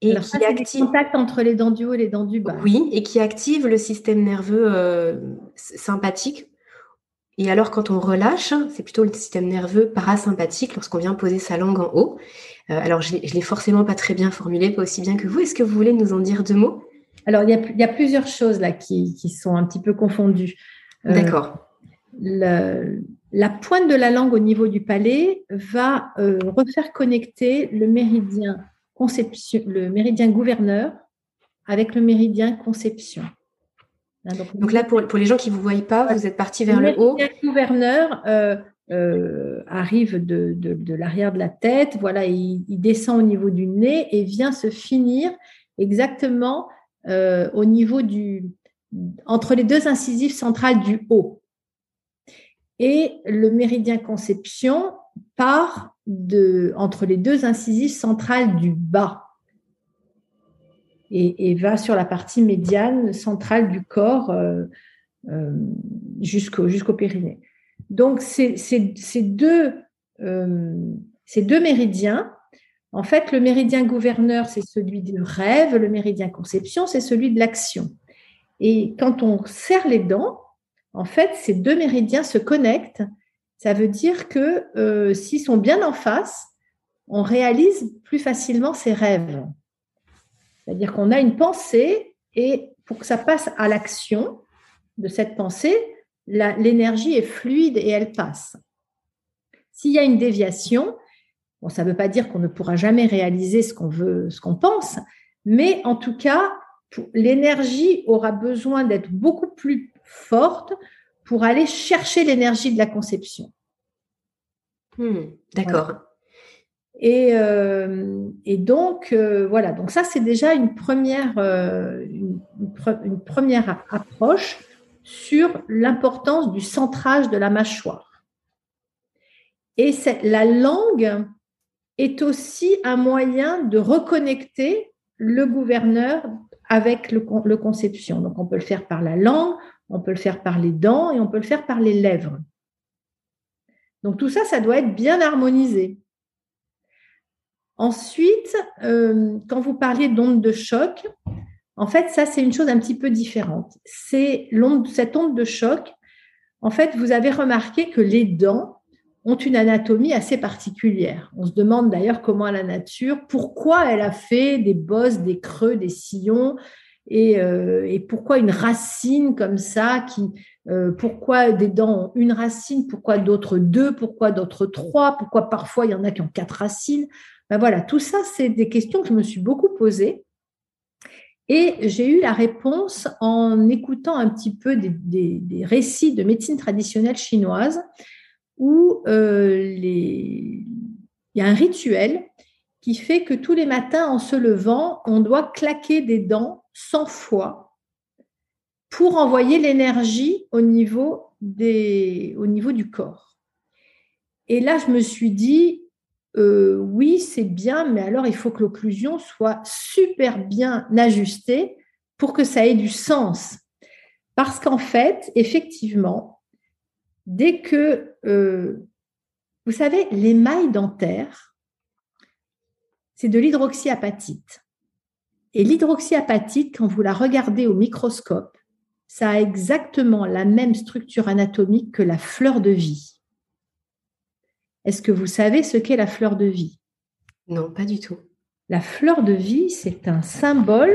et qui active contact entre les dents du haut et les dents du bas. Oui, et qui active le système nerveux euh, sympathique. Et alors, quand on relâche, c'est plutôt le système nerveux parasympathique lorsqu'on vient poser sa langue en haut. Euh, alors, je ne l'ai forcément pas très bien formulé, pas aussi bien que vous. Est-ce que vous voulez nous en dire deux mots? Alors, il y, a, il y, a, plusieurs choses là qui, qui sont un petit peu confondues. D'accord la pointe de la langue au niveau du palais va euh, refaire connecter le méridien conception, le méridien gouverneur avec le méridien conception. Hein, donc, là, pour, les gens qui ne vous voient pas, vous êtes parti vers le, haut. Le gouverneur euh, euh, arrive de, l'arrière de la tête, voilà, il, descend au niveau du nez et vient se finir exactement au niveau du entre les deux incisives centrales du haut. Et le méridien conception part de, entre les deux incisives centrales du bas et, va sur la partie médiane centrale du corps euh, euh, jusqu'au jusqu'au périnée. Donc, ces, deux, euh, ces deux méridiens, en fait, le méridien gouverneur, c'est celui du rêve, le méridien conception, c'est celui de l'action. Et quand on serre les dents, en fait, ces deux méridiens se connectent. Ça veut dire que euh, s'ils sont bien en face, on réalise plus facilement ses rêves. C'est-à-dire qu'on a une pensée et pour que ça passe à l'action de cette pensée, l'énergie est fluide et elle passe. S'il y a une déviation, bon, ça ne veut pas dire qu'on ne pourra jamais réaliser ce qu'on veut, ce qu'on pense, mais en tout cas, l'énergie aura besoin d'être beaucoup plus forte pour aller chercher l'énergie de la conception. Hmm, d'accord. Et, donc, voilà, donc ça, c'est déjà une première, une, première approche sur l'importance du centrage de la mâchoire. Et la langue est aussi un moyen de reconnecter le gouverneur avec le, conception. Donc, on peut le faire par la langue, on peut le faire par les dents et on peut le faire par les lèvres. Donc, tout ça, ça doit être bien harmonisé. Ensuite, euh, quand vous parliez d'onde de choc, en fait, ça, c'est une chose un petit peu différente. C'est cette onde de choc. En fait, vous avez remarqué que les dents ont une anatomie assez particulière. On se demande d'ailleurs comment la nature, pourquoi elle a fait des bosses, des creux, des sillons, et, euh, pourquoi une racine comme ça, qui, euh, pourquoi des dents ont une racine, pourquoi d'autres deux, pourquoi d'autres trois, pourquoi parfois il y en a qui ont quatre racines. Ben voilà, tout ça, c'est des questions que je me suis beaucoup posées. Et j'ai eu la réponse en écoutant un petit peu des récits de médecine traditionnelle chinoise où euh, il y a un rituel qui fait que tous les matins, en se levant, on doit claquer des dents 100 fois pour envoyer l'énergie au niveau du corps. Et là, je me suis dit, euh, oui, c'est bien, mais alors il faut que l'occlusion soit super bien ajustée pour que ça ait du sens. Parce qu'en fait, effectivement, dès que, euh, vous savez, l'émail dentaire, c'est de l'hydroxyapatite. Et l'hydroxyapatite, quand vous la regardez au microscope, ça a exactement la même structure anatomique que la fleur de vie. Est-ce que vous savez ce qu'est la fleur de vie? Non, pas du tout. La fleur de vie, c'est un symbole.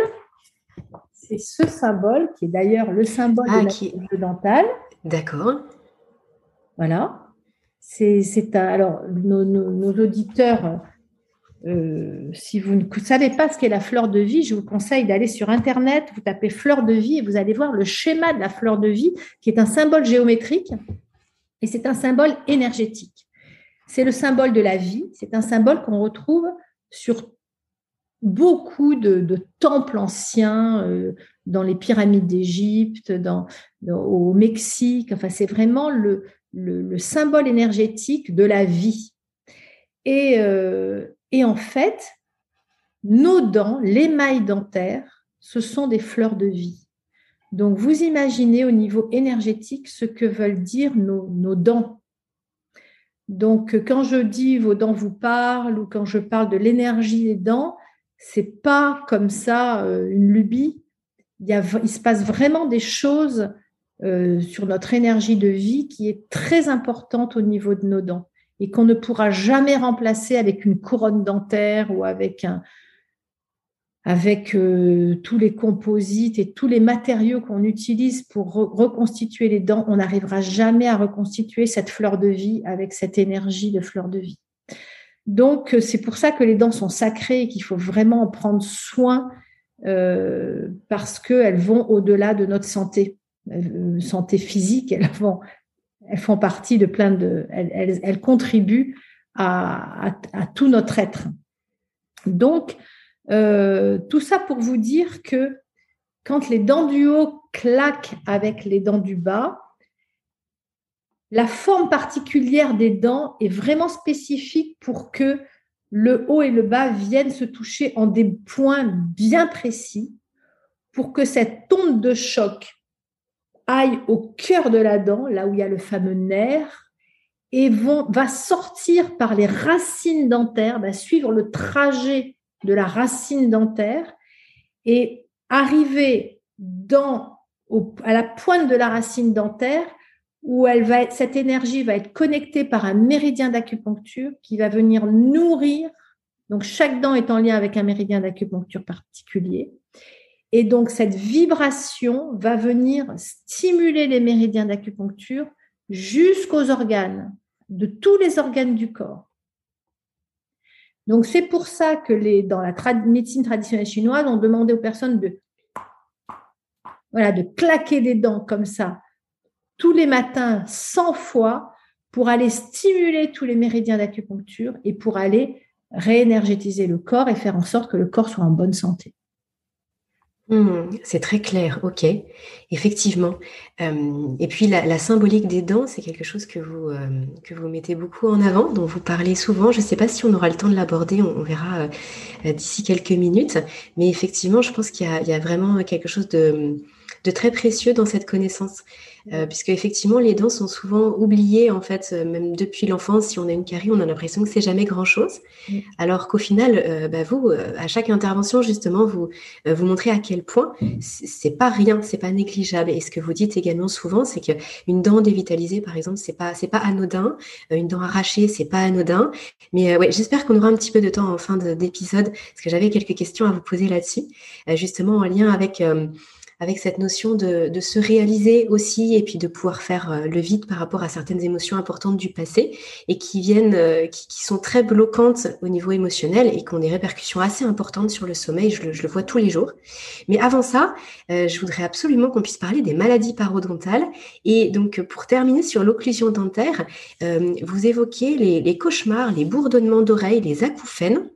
C'est ce symbole qui est d'ailleurs le symbole de ah, la qui... dentale. D'accord. Voilà. C'est alors nos, auditeurs, euh, si vous ne savez pas ce qu'est la fleur de vie, je vous conseille d'aller sur Internet, vous tapez fleur de vie et vous allez voir le schéma de la fleur de vie, qui est un symbole géométrique et c'est un symbole énergétique. C'est le symbole de la vie, c'est un symbole qu'on retrouve sur beaucoup de, temples anciens, euh, dans les pyramides d'Égypte, au Mexique. Enfin, c'est vraiment le, le, symbole énergétique de la vie. Euh, et, en fait, nos dents, l'émail dentaire, ce sont des fleurs de vie. Donc, vous imaginez au niveau énergétique ce que veulent dire nos, dents. Donc, quand je dis vos dents vous parlent ou quand je parle de l'énergie des dents, c'est pas comme ça euh, une lubie. Il se passe vraiment des choses euh, sur notre énergie de vie qui est très importante au niveau de nos dents et qu'on ne pourra jamais remplacer avec une couronne dentaire ou avec un, avec euh, tous les composites et tous les matériaux qu'on utilise pour reconstituer les dents, on n'arrivera jamais à reconstituer cette fleur de vie avec cette énergie de fleur de vie. Donc, euh, c'est pour ça que les dents sont sacrées et qu'il faut vraiment en prendre soin parce qu'elles vont au-delà de notre santé. Euh, santé physique, elles font, partie de plein de, elles, elles, contribuent à, à, tout notre être. Donc, euh, tout ça pour vous dire que quand les dents du haut claquent avec les dents du bas, la forme particulière des dents est vraiment spécifique pour que le haut et le bas viennent se toucher en des points bien précis pour que cette onde de choc aille au cœur de la dent, là où il y a le fameux nerf, et vont, va sortir par les racines dentaires, va suivre le trajet de la racine dentaire et arriver à la pointe de la racine dentaire où cette énergie va être connectée par un méridien d'acupuncture qui va venir nourrir. Donc chaque dent est en lien avec un méridien d'acupuncture particulier et donc, cette vibration va venir stimuler les méridiens d'acupuncture jusqu'aux organes, de tous les organes du corps. Donc, c'est pour ça que dans la médecine traditionnelle chinoise, on demandait aux personnes de, de claquer des dents comme ça tous les matins 100 fois pour aller stimuler tous les méridiens d'acupuncture et pour aller réénergétiser le corps et faire en sorte que le corps soit en bonne santé. Mmh, c'est très clair, ok, effectivement. et puis la, symbolique des dents, c'est quelque chose que vous, que vous mettez beaucoup en avant, dont vous parlez souvent. Je ne sais pas si on aura le temps de l'aborder, on, verra euh, d'ici quelques minutes. Mais effectivement, je pense qu'il y, a vraiment quelque chose de, de très précieux dans cette connaissance. Euh, puisque effectivement les dents sont souvent oubliées en fait, euh, même depuis l'enfance. Si on a une carie, on a l'impression que c'est jamais grand chose, mm. alors qu'au final, euh, bah, vous, à chaque intervention justement, vous vous montrez à quel point c'est pas rien, c'est pas négligeable. Et ce que vous dites également souvent, c'est que une dent dévitalisée, par exemple, c'est pas c'est pas anodin. Une dent arrachée, c'est pas anodin. Mais ouais, j'espère qu'on aura un petit peu de temps en fin d'épisode, parce que j'avais quelques questions à vous poser là-dessus, justement en lien avec avec cette notion de, de, se réaliser aussi et puis de pouvoir faire euh, le vide par rapport à certaines émotions importantes du passé et qui viennent, euh, qui, qui, sont très bloquantes au niveau émotionnel et qui ont des répercussions assez importantes sur le sommeil. Je le, je le vois tous les jours. Mais avant ça, euh, je voudrais absolument qu'on puisse parler des maladies parodontales. Et donc, pour terminer sur l'occlusion dentaire, vous évoquez les, les cauchemars, les bourdonnements d'oreilles, les acouphènes.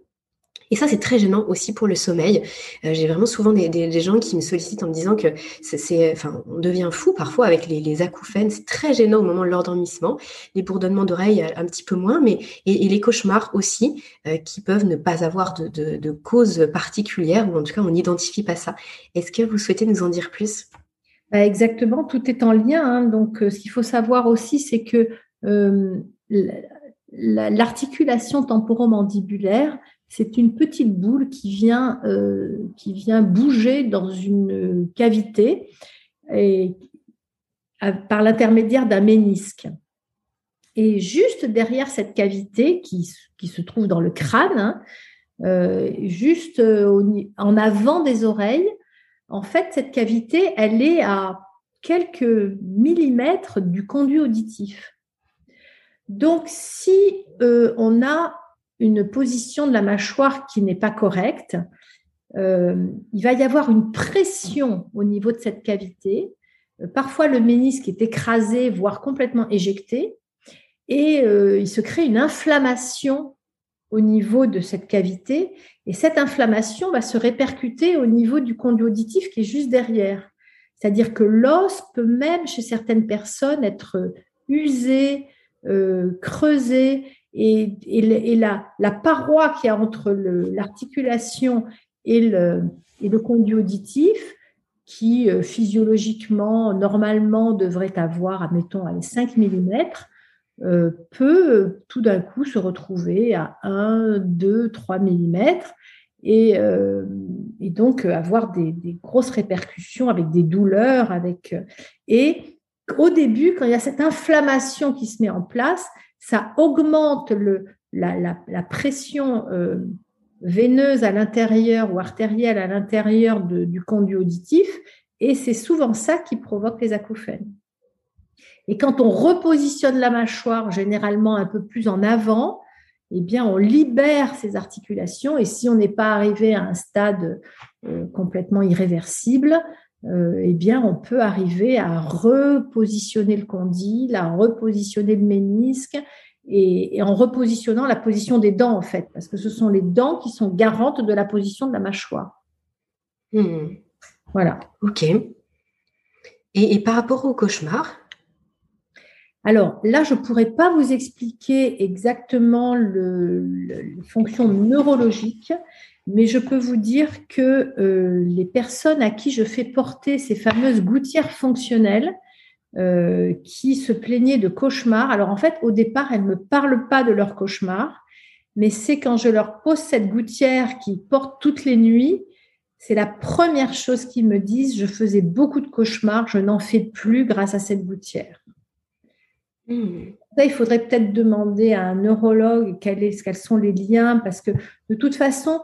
Et ça, c'est très gênant aussi pour le sommeil. Euh, j'ai vraiment souvent des, gens qui me sollicitent en me disant que c'est, enfin, on devient fou parfois avec les, acouphènes. C'est très gênant au moment de l'endormissement. Les bourdonnements d'oreilles, un petit peu moins, mais et, les cauchemars aussi, euh, qui peuvent ne pas avoir de, cause particulière, ou en tout cas, on n'identifie pas ça. Est-ce que vous souhaitez nous en dire plus? Bah, Exactement, tout est en lien. Hein. Donc, euh, ce qu'il faut savoir aussi, c'est que l'articulation temporomandibulaire, c'est une petite boule qui vient, euh, qui vient bouger dans une cavité et, par l'intermédiaire d'un ménisque. Et juste derrière cette cavité qui, qui se trouve dans le crâne, hein, euh, juste euh, en avant des oreilles, en fait, cette cavité, elle est à quelques millimètres du conduit auditif. Donc, si on a une position de la mâchoire qui n'est pas correcte, euh, il va y avoir une pression au niveau de cette cavité. Euh, parfois, le ménisque est écrasé, voire complètement éjecté, et euh, il se crée une inflammation au niveau de cette cavité, et cette inflammation va se répercuter au niveau du conduit auditif qui est juste derrière. C'est-à-dire que l'os peut même, chez certaines personnes, être usé, creusé, et, la, paroi qui a entre l'articulation et le, conduit auditif, qui euh, physiologiquement, normalement, devrait avoir, admettons, 5 mm, euh, peut euh, tout d'un coup se retrouver à 1, 2, 3 mm et, donc avoir des, des, grosses répercussions avec des douleurs. Avec, et au début, quand il y a cette inflammation qui se met en place, ça augmente la, pression euh, veineuse à l'intérieur ou artérielle à l'intérieur du conduit auditif, et c'est souvent ça qui provoque les acouphènes. Et quand on repositionne la mâchoire généralement un peu plus en avant, eh bien, on libère ces articulations. Et si on n'est pas arrivé à un stade euh, complètement irréversible, euh, eh bien, on peut arriver à repositionner le condyle, à repositionner le ménisque et, en repositionnant la position des dents, en fait, parce que ce sont les dents qui sont garantes de la position de la mâchoire. Hmm. Voilà. OK. Et, par rapport au cauchemar? Alors là, je ne pourrais pas vous expliquer exactement le, les fonctions neurologiques, mais je peux vous dire que euh, les personnes à qui je fais porter ces fameuses gouttières fonctionnelles, euh, qui se plaignaient de cauchemars, alors en fait, au départ, elles ne me parlent pas de leurs cauchemars, mais c'est quand je leur pose cette gouttière qui porte toutes les nuits, c'est la première chose qu'ils me disent, je faisais beaucoup de cauchemars, je n'en fais plus grâce à cette gouttière. Ça, il faudrait peut-être demander à un neurologue quels sont les liens, parce que de toute façon,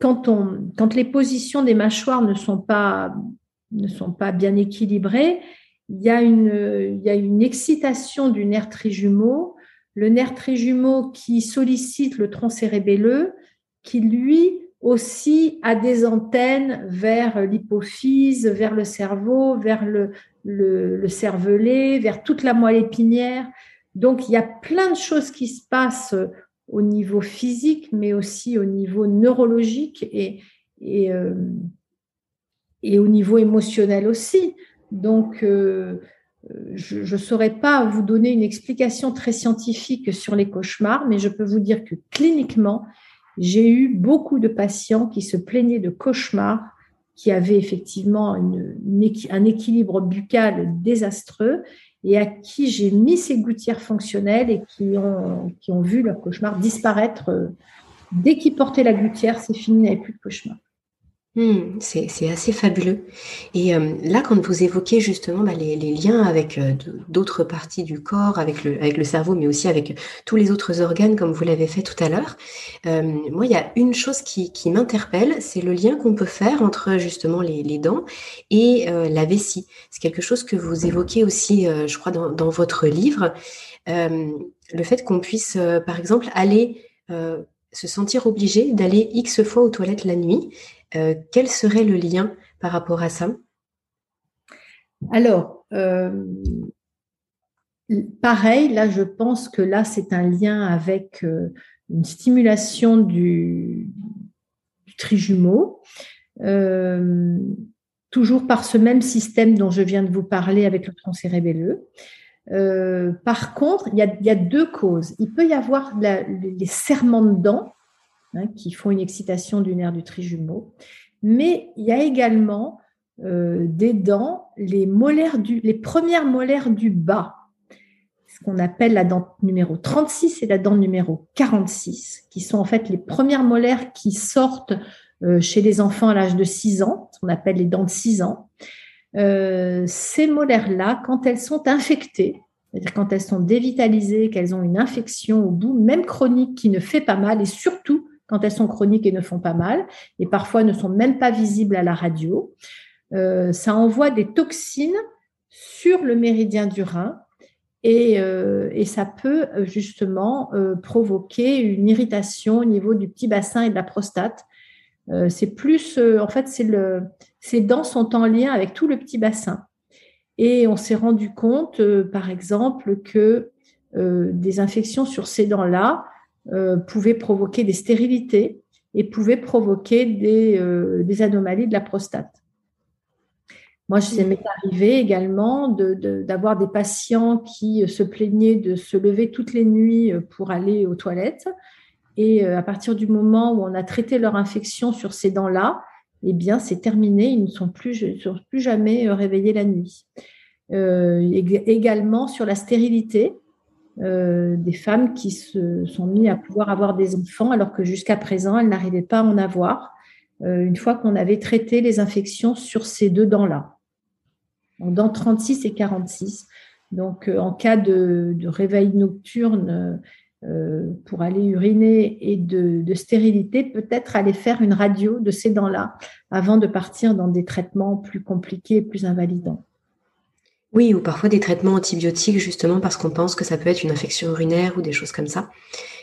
quand, on, quand les positions des mâchoires ne sont pas, ne sont pas bien équilibrées, il y a une, il y a une excitation du nerf trijumeau, le nerf trijumeau qui sollicite le tronc cérébelleux, qui lui aussi a des antennes vers l'hypophyse, vers le cerveau, vers le, le, le cervelet, vers toute la moelle épinière. Donc, il y a plein de choses qui se passent au niveau physique, mais aussi au niveau neurologique et, et au niveau émotionnel aussi. Donc, je ne saurais pas vous donner une explication très scientifique sur les cauchemars, mais je peux vous dire que cliniquement, j'ai eu beaucoup de patients qui se plaignaient de cauchemars, qui avaient effectivement un équilibre buccal désastreux et à qui j'ai mis ces gouttières fonctionnelles et qui ont, vu leur cauchemar disparaître. Euh, dès qu'ils portaient la gouttière, c'est fini, il n'y avait plus de cauchemar. Hmm, c'est assez fabuleux. Et euh, là, quand vous évoquez justement bah, les, liens avec euh, d'autres parties du corps, avec le, cerveau, mais aussi avec tous les autres organes, comme vous l'avez fait tout à l'heure, euh, moi, il y a une chose qui, m'interpelle, c'est le lien qu'on peut faire entre justement les, dents et la vessie. C'est quelque chose que vous évoquez aussi, je crois, dans, dans votre livre. le fait qu'on puisse, par exemple, aller se sentir obligé d'aller X fois aux toilettes la nuit euh, quel serait le lien par rapport à ça? Alors, euh, pareil, là, je pense que là, c'est un lien avec euh, une stimulation du, trijumeau, toujours par ce même système dont je viens de vous parler avec le tronc cérébelleux. par contre, il y, a, deux causes. Il peut y avoir les serments de dents Hein, qui font une excitation du nerf du trijumeau. Mais il y a également euh, des dents, les, molaires du, les premières molaires du bas, ce qu'on appelle la dent numéro 36 et la dent numéro 46, qui sont en fait les premières molaires qui sortent euh, chez les enfants à l'âge de 6 ans, ce qu'on appelle les dents de 6 ans. Euh, ces molaires-là, quand elles sont infectées, c'est-à-dire quand elles sont dévitalisées, qu'elles ont une infection au bout, même chronique, qui ne fait pas mal, et surtout quand elles sont chroniques et ne font pas mal, et parfois ne sont même pas visibles à la radio. Euh, ça envoie des toxines sur le méridien du rein et, euh, ça peut euh, justement provoquer une irritation au niveau du petit bassin et de la prostate. c'est plus, en fait, c'est le, ces dents sont en lien avec tout le petit bassin. Et on s'est rendu compte, par exemple, que des infections sur ces dents-là euh, pouvait provoquer des stérilités et pouvait provoquer des, euh, des anomalies de la prostate. Moi, ça m'est arrivé également d'avoir des patients qui se plaignaient de se lever toutes les nuits pour aller aux toilettes. Et euh, à partir du moment où on a traité leur infection sur ces dents-là, eh bien, c'est terminé. Ils ne sont plus, sont plus jamais réveillés la nuit. également sur la stérilité, euh, des femmes qui se sont mises à pouvoir avoir des enfants alors que jusqu'à présent, elles n'arrivaient pas à en avoir euh, une fois qu'on avait traité les infections sur ces deux dents-là. Dents 36 et 46. Donc, euh, en cas de, réveil nocturne pour aller uriner et de, de stérilité, peut-être aller faire une radio de ces dents-là avant de partir dans des traitements plus compliqués et plus invalidants. Oui, ou parfois des traitements antibiotiques justement parce qu'on pense que ça peut être une infection urinaire ou des choses comme ça.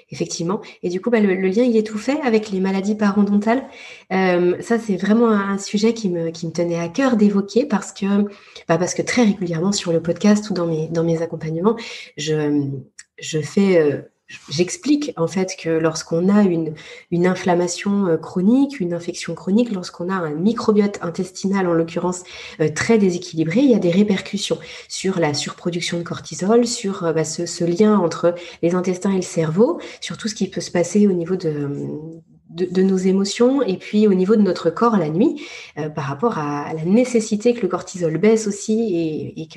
Effectivement. Et du coup, bah, le, lien, il est tout fait avec les maladies parodontales. Euh, ça, c'est vraiment un sujet qui me, tenait à cœur d'évoquer parce que, bah, parce que très régulièrement sur le podcast ou dans mes, accompagnements, je, je fais euh, J'explique en fait que lorsqu'on a une, inflammation euh, chronique, une infection chronique, lorsqu'on a un microbiote intestinal en l'occurrence euh, très déséquilibré, il y a des répercussions sur la surproduction de cortisol, sur euh, bah, ce, lien entre les intestins et le cerveau, sur tout ce qui peut se passer au niveau de, de, nos émotions et puis au niveau de notre corps la nuit par rapport à, la nécessité que le cortisol baisse aussi et, et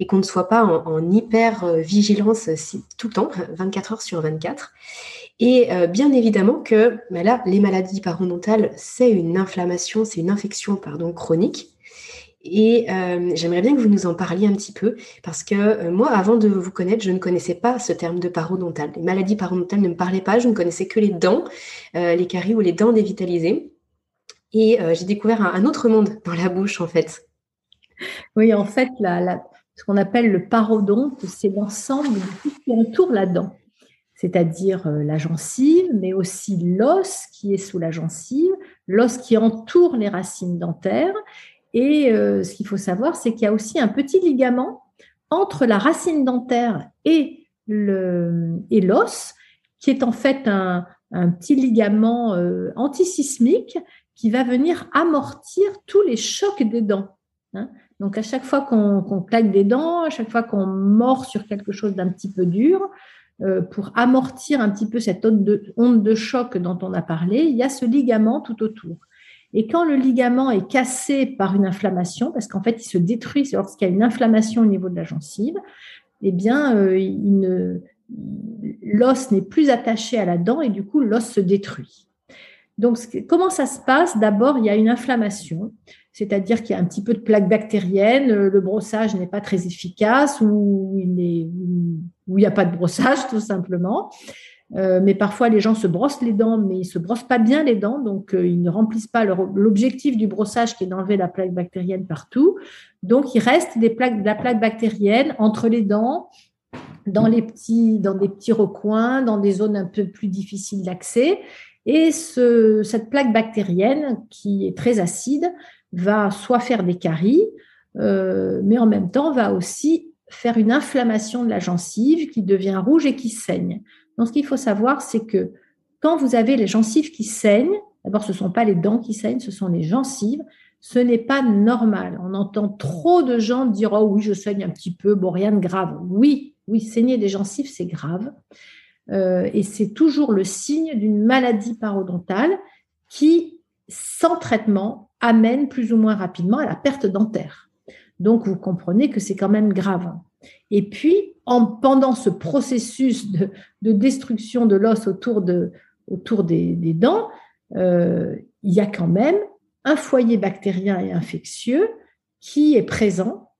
et qu'on ne soit pas en, hyper euh, vigilance tout le temps, 24 heures sur 24. Et euh, bien évidemment que bah là, les maladies parodontales, c'est une inflammation, c'est une infection pardon, chronique. Et euh, j'aimerais bien que vous nous en parliez un petit peu, parce que moi, avant de vous connaître, je ne connaissais pas ce terme de parodontal. Les maladies parodontales ne me parlaient pas, je ne connaissais que les dents, les caries ou les dents dévitalisées. Et j'ai découvert un, autre monde dans la bouche, en fait. Oui, en fait, ce qu'on appelle le parodonte, c'est l'ensemble de tout ce qui entoure la dent, c'est-à-dire euh, la gencive, mais aussi l'os qui est sous la gencive, l'os qui entoure les racines dentaires. Et euh, ce qu'il faut savoir, c'est qu'il y a aussi un petit ligament entre la racine dentaire et l'os qui est en fait un, petit ligament euh, antisismique qui va venir amortir tous les chocs des dents. Hein. Donc à chaque fois qu'on claque des dents, à chaque fois qu'on mord sur quelque chose d'un petit peu dur, euh, pour amortir un petit peu cette onde de, onde de choc dont on a parlé, il y a ce ligament tout autour. Et quand le ligament est cassé par une inflammation, parce qu'en fait il se détruit lorsqu'il y a une inflammation au niveau de la gencive, eh bien euh, l'os n'est plus attaché à la dent et du coup l'os se détruit. Donc comment ça se passe? D'abord il y a une inflammation c'est-à-dire qu'il y a un petit peu de plaque bactérienne, euh, le brossage n'est pas très efficace ou il n'y a pas de brossage tout simplement. Euh, mais parfois, les gens se brossent les dents, mais ils ne se brossent pas bien les dents, donc euh, ils ne remplissent pas l'objectif du brossage qui est d'enlever la plaque bactérienne partout. Donc, il reste de la plaque bactérienne entre les dents, dans, les petits, des petits recoins, dans des zones un peu plus difficiles d'accès. Et ce, cette plaque bactérienne, qui est très acide, va soit faire des caries, euh, mais en même temps va aussi faire une inflammation de la gencive qui devient rouge et qui saigne. Donc, ce qu'il faut savoir, c'est que quand vous avez les gencives qui saignent, d'abord, ce ne sont pas les dents qui saignent, ce sont les gencives, ce n'est pas normal. On entend trop de gens dire Oh oui, je saigne un petit peu, bon, rien de grave. Oui, oui, saigner des gencives, c'est grave. Euh, et c'est toujours le signe d'une maladie parodontale qui, sans traitement, amène plus ou moins rapidement à la perte dentaire. Donc, vous comprenez que c'est quand même grave. Et puis, en, pendant ce processus de, destruction de l'os autour, de, autour des, dents, euh, il y a quand même un foyer bactérien et infectieux qui est présent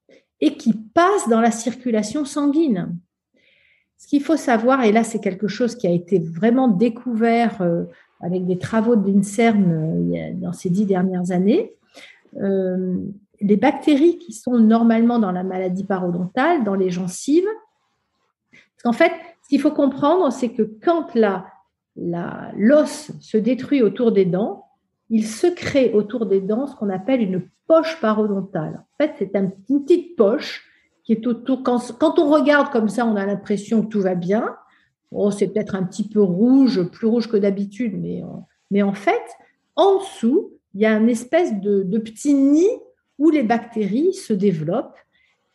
et qui passe dans la circulation sanguine. Ce qu'il faut savoir, et là c'est quelque chose qui a été vraiment découvert euh, avec des travaux de l'INSERM euh, dans ces dix dernières années, les bactéries qui sont normalement dans la maladie parodontale, dans les gencives, parce qu'en fait, ce qu'il faut comprendre, c'est que quand la, l'os se détruit autour des dents, il se crée autour des dents ce qu'on appelle une poche parodontale. En fait, c'est une petite poche qui est autour. Quand, quand on regarde comme ça, on a l'impression que tout va bien. Oh, c'est peut-être un petit peu rouge, plus rouge que d'habitude, mais, mais en fait, en dessous, il y a une espèce de, petit nid où les bactéries se développent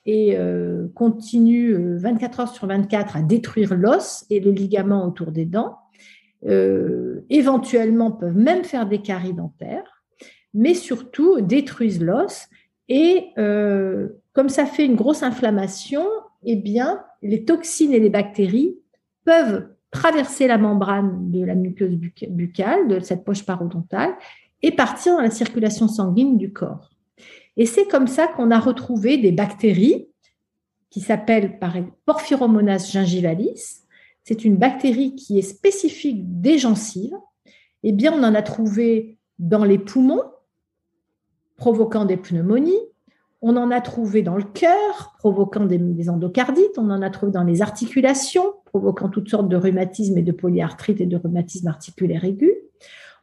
et euh, continuent 24 euh, heures sur 24 à détruire l'os et le ligament autour des dents. éventuellement peuvent même faire des caries dentaires, mais surtout détruisent l'os. Et comme ça fait une grosse inflammation, eh bien, les toxines et les bactéries peuvent traverser la membrane de la muqueuse buccale, de cette poche parodontale, et partir dans la circulation sanguine du corps. Et c'est comme ça qu'on a retrouvé des bactéries qui s'appellent Porphyromonas gingivalis. C'est une bactérie qui est spécifique des gencives. Eh bien, on en a trouvé dans les poumons, provoquant des pneumonies, on en a trouvé dans le cœur, provoquant des, endocardites. On en a trouvé dans les articulations, provoquant toutes sortes de rhumatismes et de polyarthrite et de rhumatismes articulaires aigus.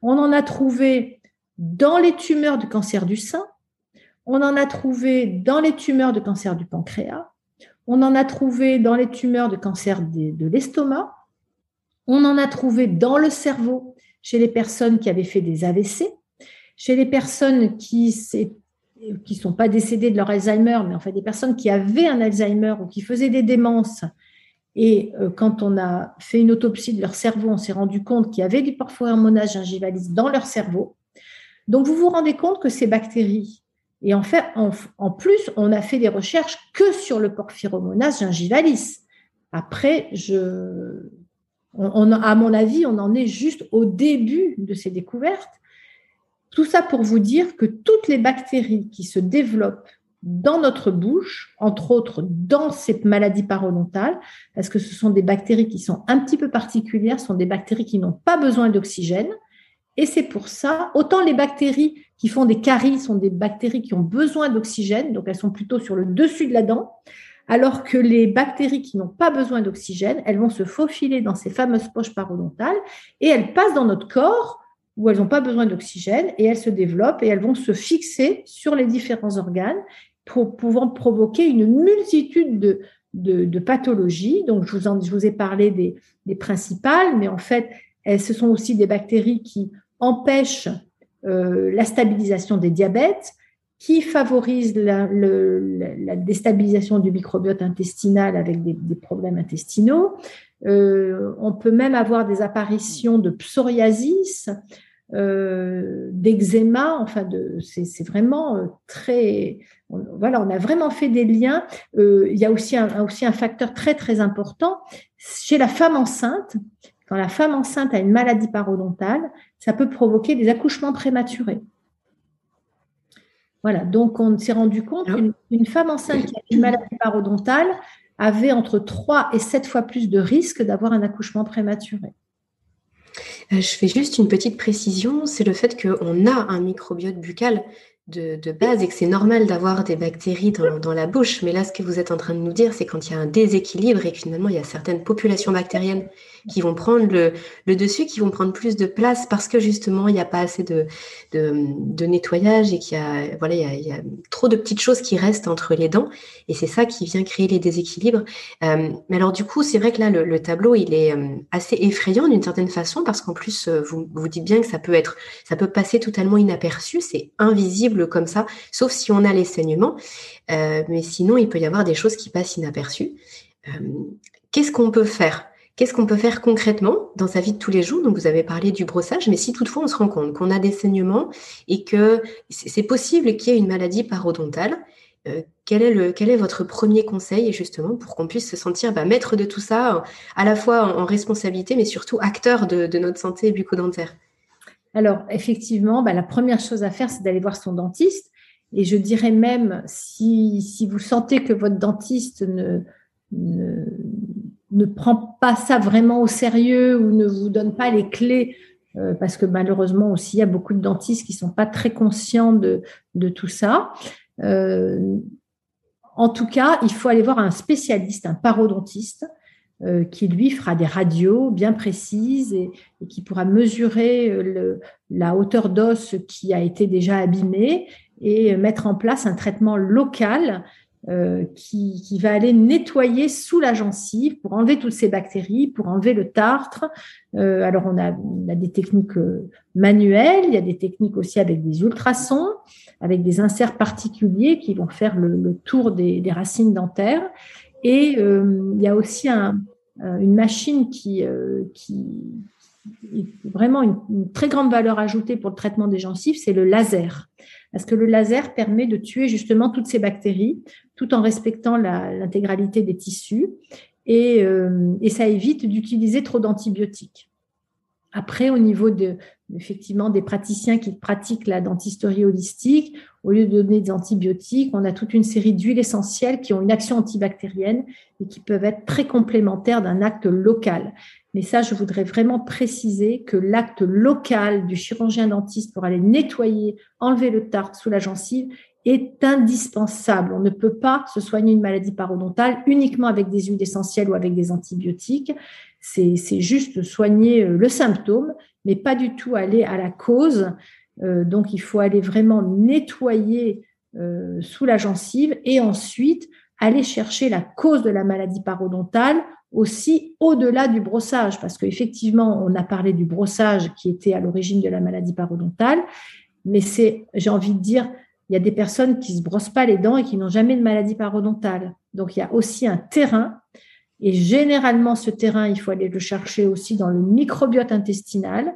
On en a trouvé dans les tumeurs de cancer du sein. On en a trouvé dans les tumeurs de cancer du pancréas. On en a trouvé dans les tumeurs de cancer de, l'estomac. On en a trouvé dans le cerveau chez les personnes qui avaient fait des AVC, chez les personnes qui qui ne sont pas décédés de leur Alzheimer, mais en fait des personnes qui avaient un Alzheimer ou qui faisaient des démences. Et euh, quand on a fait une autopsie de leur cerveau, on s'est rendu compte qu'il y avait du porphyromonas gingivalis dans leur cerveau. Donc vous vous rendez compte que ces bactéries, et en fait, en, plus, on a fait des recherches que sur le porphyromonas gingivalis. Après, je, à mon avis, on en est juste au début de ces découvertes. Tout ça pour vous dire que toutes les bactéries qui se développent dans notre bouche, entre autres dans ces maladies parodontales, parce que ce sont des bactéries qui sont un petit peu particulières, ce sont des bactéries qui n'ont pas besoin d'oxygène. Et c'est pour ça, autant les bactéries qui font des caries sont des bactéries qui ont besoin d'oxygène, donc elles sont plutôt sur le dessus de la dent, alors que les bactéries qui n'ont pas besoin d'oxygène, elles vont se faufiler dans ces fameuses poches parodontales et elles passent dans notre corps où elles n'ont pas besoin d'oxygène et elles se développent et elles vont se fixer sur les différents organes, pouvant provoquer une multitude de, de, pathologies. Donc, je vous, je vous ai parlé des, des, principales, mais en fait, elles, ce sont aussi des bactéries qui empêchent euh, la stabilisation des diabètes, qui favorisent la, déstabilisation du microbiote intestinal avec des, problèmes intestinaux. Euh, on peut même avoir des apparitions de psoriasis, euh, d'eczéma, enfin, de, c'est, vraiment très. voilà, on a vraiment fait des liens. Il y a aussi un, aussi un facteur très, très important. Chez la femme enceinte, quand la femme enceinte a une maladie parodontale, ça peut provoquer des accouchements prématurés. Voilà, donc on s'est rendu compte qu'une femme enceinte qui a une maladie parodontale avait entre 3 et 7 fois plus de risques d'avoir un accouchement prématuré. Euh, je fais juste une petite précision, c'est le fait qu'on a un microbiote buccal de, base et que c'est normal d'avoir des bactéries dans, la bouche. Mais là, ce que vous êtes en train de nous dire, c'est quand il y a un déséquilibre et que finalement, il y a certaines populations bactériennes qui vont prendre le, dessus, qui vont prendre plus de place parce que justement, il n'y a pas assez de, nettoyage et qu'il y a, voilà, il y a, trop de petites choses qui restent entre les dents. Et c'est ça qui vient créer les déséquilibres. Euh, mais alors, du coup, c'est vrai que là, le, tableau, il est euh, assez effrayant d'une certaine façon parce qu'en plus, euh, vous, vous dites bien que ça peut être, ça peut passer totalement inaperçu, c'est invisible comme ça, sauf si on a les saignements. mais sinon, il peut y avoir des choses qui passent inaperçues. Qu'est-ce qu'on peut faire? Qu'est-ce qu'on peut faire concrètement dans sa vie de tous les jours? Donc, vous avez parlé du brossage, mais si toutefois on se rend compte qu'on a des saignements et que c'est possible qu'il y ait une maladie parodontale, euh, quel, est le, quel est votre premier conseil justement pour qu'on puisse se sentir bah, maître de tout ça, à la fois en, responsabilité, mais surtout acteur de, notre santé bucco-dentaire? Alors, effectivement, bah, la première chose à faire, c'est d'aller voir son dentiste. Et je dirais même, si, si vous sentez que votre dentiste ne, ne ne prend pas ça vraiment au sérieux ou ne vous donne pas les clés, euh, parce que malheureusement aussi, il y a beaucoup de dentistes qui sont pas très conscients de, tout ça. Euh, en tout cas, il faut aller voir un spécialiste, un parodontiste, euh, qui lui fera des radios bien précises et, qui pourra mesurer la hauteur d'os qui a été déjà abîmée et mettre en place un traitement local euh, qui, va aller nettoyer sous la gencive pour enlever toutes ces bactéries, pour enlever le tartre. Euh, alors, on a, des techniques euh, manuelles, il y a des techniques aussi avec des ultrasons, avec des inserts particuliers qui vont faire le, tour des, racines dentaires. Et il y a aussi un, une machine qui, est vraiment une, très grande valeur ajoutée pour le traitement des gencives, c'est le laser. Parce que le laser permet de tuer justement toutes ces bactéries tout en respectant l'intégralité des tissus. Et, euh, et ça évite d'utiliser trop d'antibiotiques. Après, au niveau de, effectivement des praticiens qui pratiquent la dentisterie holistique, au lieu de donner des antibiotiques, on a toute une série d'huiles essentielles qui ont une action antibactérienne et qui peuvent être très complémentaires d'un acte local. Mais ça, je voudrais vraiment préciser que l'acte local du chirurgien dentiste pour aller nettoyer, enlever le tartre sous la gencive est indispensable. On ne peut pas se soigner une maladie parodontale uniquement avec des huiles essentielles ou avec des antibiotiques. C'est juste soigner euh, le symptôme, mais pas du tout aller à la cause. Euh, donc, il faut aller vraiment nettoyer euh, sous la gencive et ensuite aller chercher la cause de la maladie parodontale aussi au-delà du brossage, parce qu'effectivement, on a parlé du brossage qui était à l'origine de la maladie parodontale, mais c'est, j'ai envie de dire, il y a des personnes qui se brossent pas les dents et qui n'ont jamais de maladie parodontale. Donc, il y a aussi un terrain. Et généralement, ce terrain, il faut aller le chercher aussi dans le microbiote intestinal,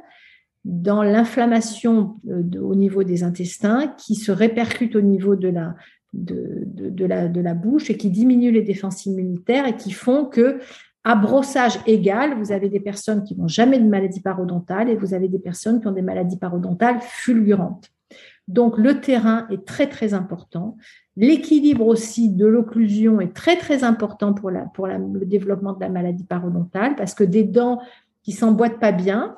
dans l'inflammation euh, au niveau des intestins, qui se répercute au niveau de la, de, de, la, de la bouche et qui diminue les défenses immunitaires et qui font que à brossage égal, vous avez des personnes qui n'ont jamais de maladie parodontale et vous avez des personnes qui ont des maladies parodontales fulgurantes. Donc, le terrain est très, très important. L'équilibre aussi de l'occlusion est très, très important pour, la, pour le développement de la maladie parodontale parce que des dents qui s'emboîtent pas bien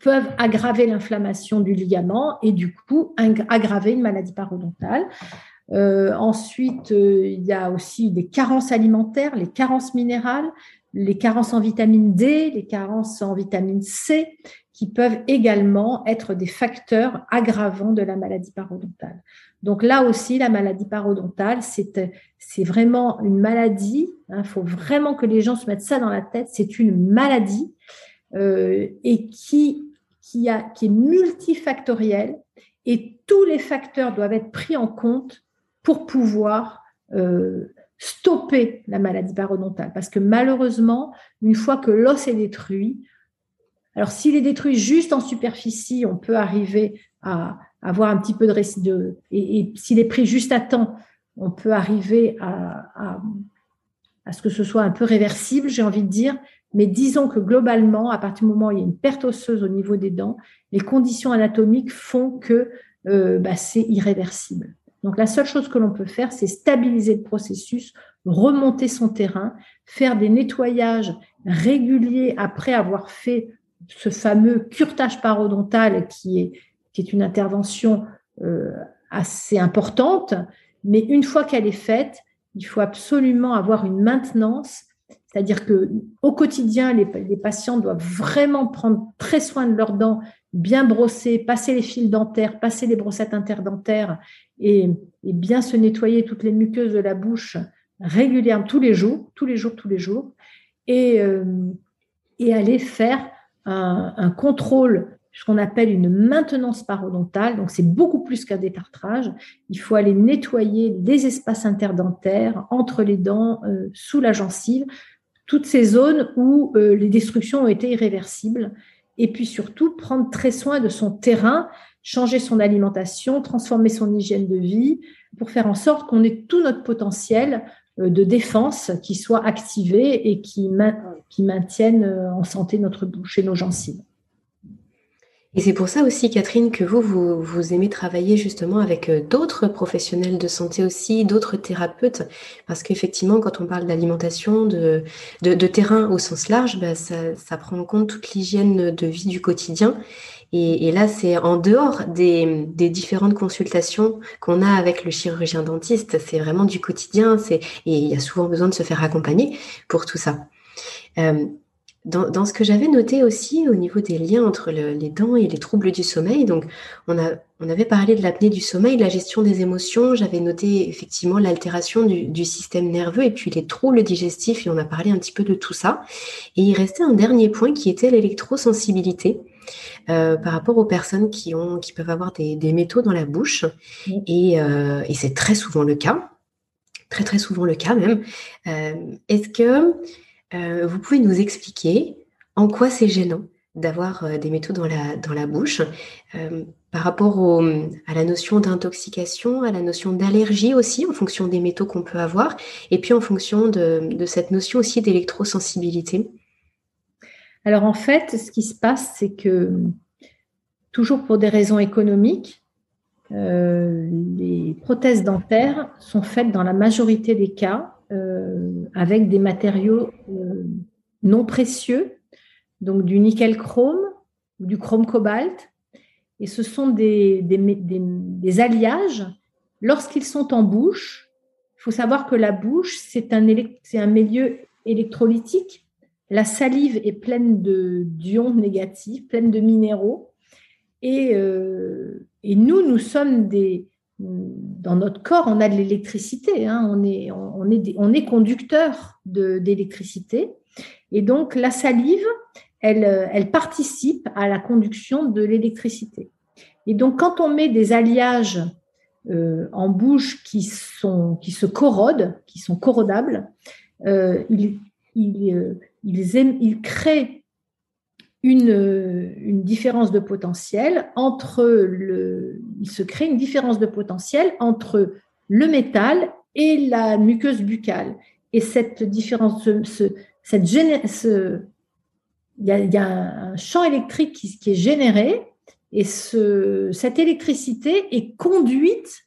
peuvent aggraver l'inflammation du ligament et du coup aggraver une maladie parodontale. Euh, ensuite, euh, il y a aussi des carences alimentaires, les carences minérales, les carences en vitamine D, les carences en vitamine C, qui peuvent également être des facteurs aggravants de la maladie parodontale. Donc là aussi, la maladie parodontale, c'est vraiment une maladie. Il hein, faut vraiment que les gens se mettent ça dans la tête. C'est une maladie euh, et qui, qui, a, qui est multifactorielle et tous les facteurs doivent être pris en compte pour pouvoir euh, stopper la maladie parodontale. Parce que malheureusement, une fois que l'os est détruit, alors s'il est détruit juste en superficie, on peut arriver à avoir un petit peu de... de et, s'il est pris juste à temps, on peut arriver à, à, ce que ce soit un peu réversible, j'ai envie de dire. Mais disons que globalement, à partir du moment où il y a une perte osseuse au niveau des dents, les conditions anatomiques font que euh, bah, c'est irréversible. Donc la seule chose que l'on peut faire, c'est stabiliser le processus, remonter son terrain, faire des nettoyages réguliers après avoir fait ce fameux curtage parodontal qui est, qui est une intervention euh, assez importante. Mais une fois qu'elle est faite, il faut absolument avoir une maintenance c'est-à-dire que au quotidien, les, patients doivent vraiment prendre très soin de leurs dents, bien brosser, passer les fils dentaires, passer les brossettes interdentaires et, bien se nettoyer toutes les muqueuses de la bouche régulièrement, tous les jours, tous les jours, tous les jours, et, euh, aller faire un, un contrôle ce qu'on appelle une maintenance parodontale. Donc, c'est beaucoup plus qu'un détartrage. Il faut aller nettoyer des espaces interdentaires entre les dents, euh, sous la gencive, toutes ces zones où euh, les destructions ont été irréversibles. Et puis surtout, prendre très soin de son terrain, changer son alimentation, transformer son hygiène de vie pour faire en sorte qu'on ait tout notre potentiel euh, de défense qui soit activé et qui, qui maintienne euh, en santé notre bouche et nos gencives. Et c'est pour ça aussi, Catherine, que vous, vous, aimez travailler justement avec euh, d'autres professionnels de santé aussi, d'autres thérapeutes, parce qu'effectivement, quand on parle d'alimentation, de, de, terrain au sens large, bah, ça, prend en compte toute l'hygiène de vie du quotidien. Et, là, c'est en dehors des, différentes consultations qu'on a avec le chirurgien dentiste, c'est vraiment du quotidien, et il y a souvent besoin de se faire accompagner pour tout ça. Euh, dans, ce que j'avais noté aussi au niveau des liens entre les dents et les troubles du sommeil, donc on, a, on avait parlé de l'apnée du sommeil, de la gestion des émotions, j'avais noté effectivement l'altération du, système nerveux et puis les troubles digestifs, et on a parlé un petit peu de tout ça. Et il restait un dernier point qui était l'électrosensibilité. Euh, par rapport aux personnes qui, ont, qui peuvent avoir des, métaux dans la bouche. Et, euh, et c'est très souvent le cas, très très souvent le cas même. Euh, est-ce que euh, vous pouvez nous expliquer en quoi c'est gênant d'avoir euh, des métaux dans la, bouche euh, par rapport à la notion d'intoxication, à la notion d'allergie aussi, en fonction des métaux qu'on peut avoir, et puis en fonction de, cette notion aussi d'électrosensibilité? Alors en fait, ce qui se passe, c'est que toujours pour des raisons économiques, les prothèses dentaires sont faites dans la majorité des cas avec des matériaux euh, non précieux, donc du nickel chrome ou du chrome cobalt. Et ce sont des, alliages. Lorsqu'ils sont en bouche, il faut savoir que la bouche, c'est un, milieu électrolytique. La salive est pleine d'ions négatifs, pleine de minéraux. Et, euh, et, nous, nous sommes des, dans notre corps, on a de l'électricité, hein. on, est, on, est, on est conducteur d'électricité. Et donc, la salive, elle, elle participe à la conduction de l'électricité. Et donc, quand on met des alliages euh, en bouche qui, sont, qui se corrodent, qui sont corrodables, euh, ils, ils, euh, ils, ils créent une, une, différence de potentiel entre le, il se crée une différence de potentiel entre le métal et la muqueuse buccale. Et cette différence, ce, cette ce, il, y a, un champ électrique qui, qui est généré et ce, cette électricité est conduite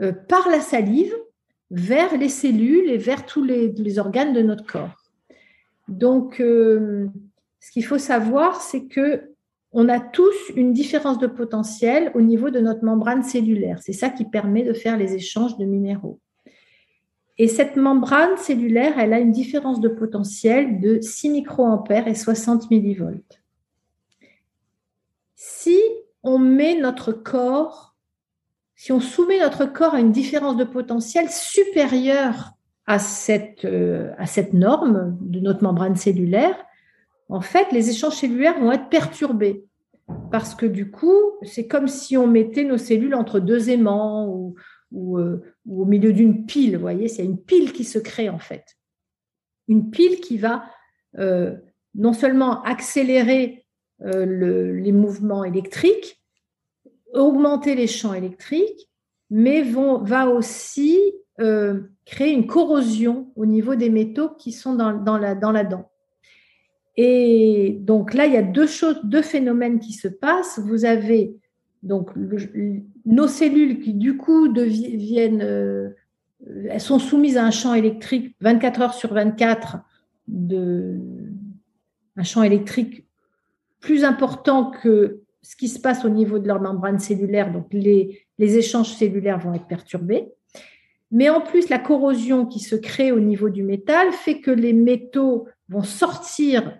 euh, par la salive vers les cellules et vers tous les, les organes de notre corps. Donc, euh, ce qu'il faut savoir, c'est que on a tous une différence de potentiel au niveau de notre membrane cellulaire. C'est ça qui permet de faire les échanges de minéraux. Et cette membrane cellulaire, elle a une différence de potentiel de 6 microampères et 60 millivolts. si on met notre corps, si on soumet notre corps à une différence de potentiel supérieure à cette, euh, à cette norme de notre membrane cellulaire, en fait, les échanges cellulaires vont être perturbés. Parce que du coup, c'est comme si on mettait nos cellules entre deux aimants ou, euh, au milieu d'une pile. Vous voyez, c'est une pile qui se crée en fait. Une pile qui va euh, non seulement accélérer les mouvements électriques, augmenter les champs électriques, mais va aussi euh, créer une corrosion au niveau des métaux qui sont dans la dent. Et donc là, il y a deux choses, deux phénomènes qui se passent. Vous avez donc nos cellules qui du coup deviennent, euh, elles sont soumises à un champ électrique 24 heures sur 24 de un champ électrique plus important que ce qui se passe au niveau de leur membrane cellulaire. Donc les, les échanges cellulaires vont être perturbés. Mais en plus, la corrosion qui se crée au niveau du métal fait que les métaux vont sortir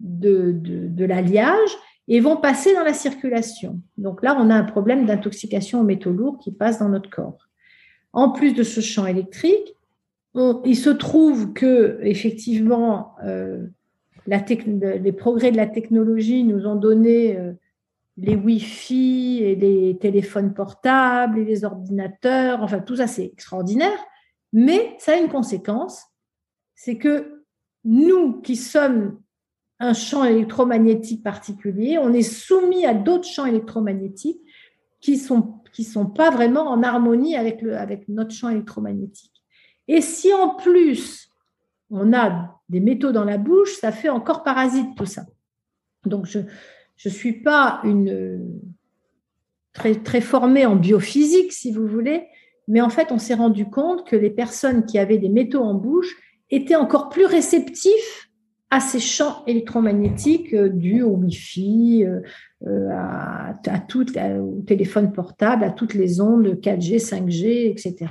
de, de, l'alliage et vont passer dans la circulation. Donc là, on a un problème d'intoxication aux métaux lourds qui passe dans notre corps. En plus de ce champ électrique, il se trouve que effectivement, euh, les progrès de la technologie nous ont donné euh, les Wi-Fi et les téléphones portables et les ordinateurs, enfin tout ça c'est extraordinaire, mais ça a une conséquence, c'est que nous qui sommes un champ électromagnétique particulier, on est soumis à d'autres champs électromagnétiques qui sont qui sont pas vraiment en harmonie avec le avec notre champ électromagnétique. Et si en plus on a des métaux dans la bouche, ça fait encore parasite tout ça. Donc je je ne suis pas une très, très formée en biophysique, si vous voulez, mais en fait, on s'est rendu compte que les personnes qui avaient des métaux en bouche étaient encore plus réceptifs à ces champs électromagnétiques euh, dus au Wi-Fi, euh, euh, à, à tout, au téléphone portable, à toutes les ondes 4G, 5G, etc.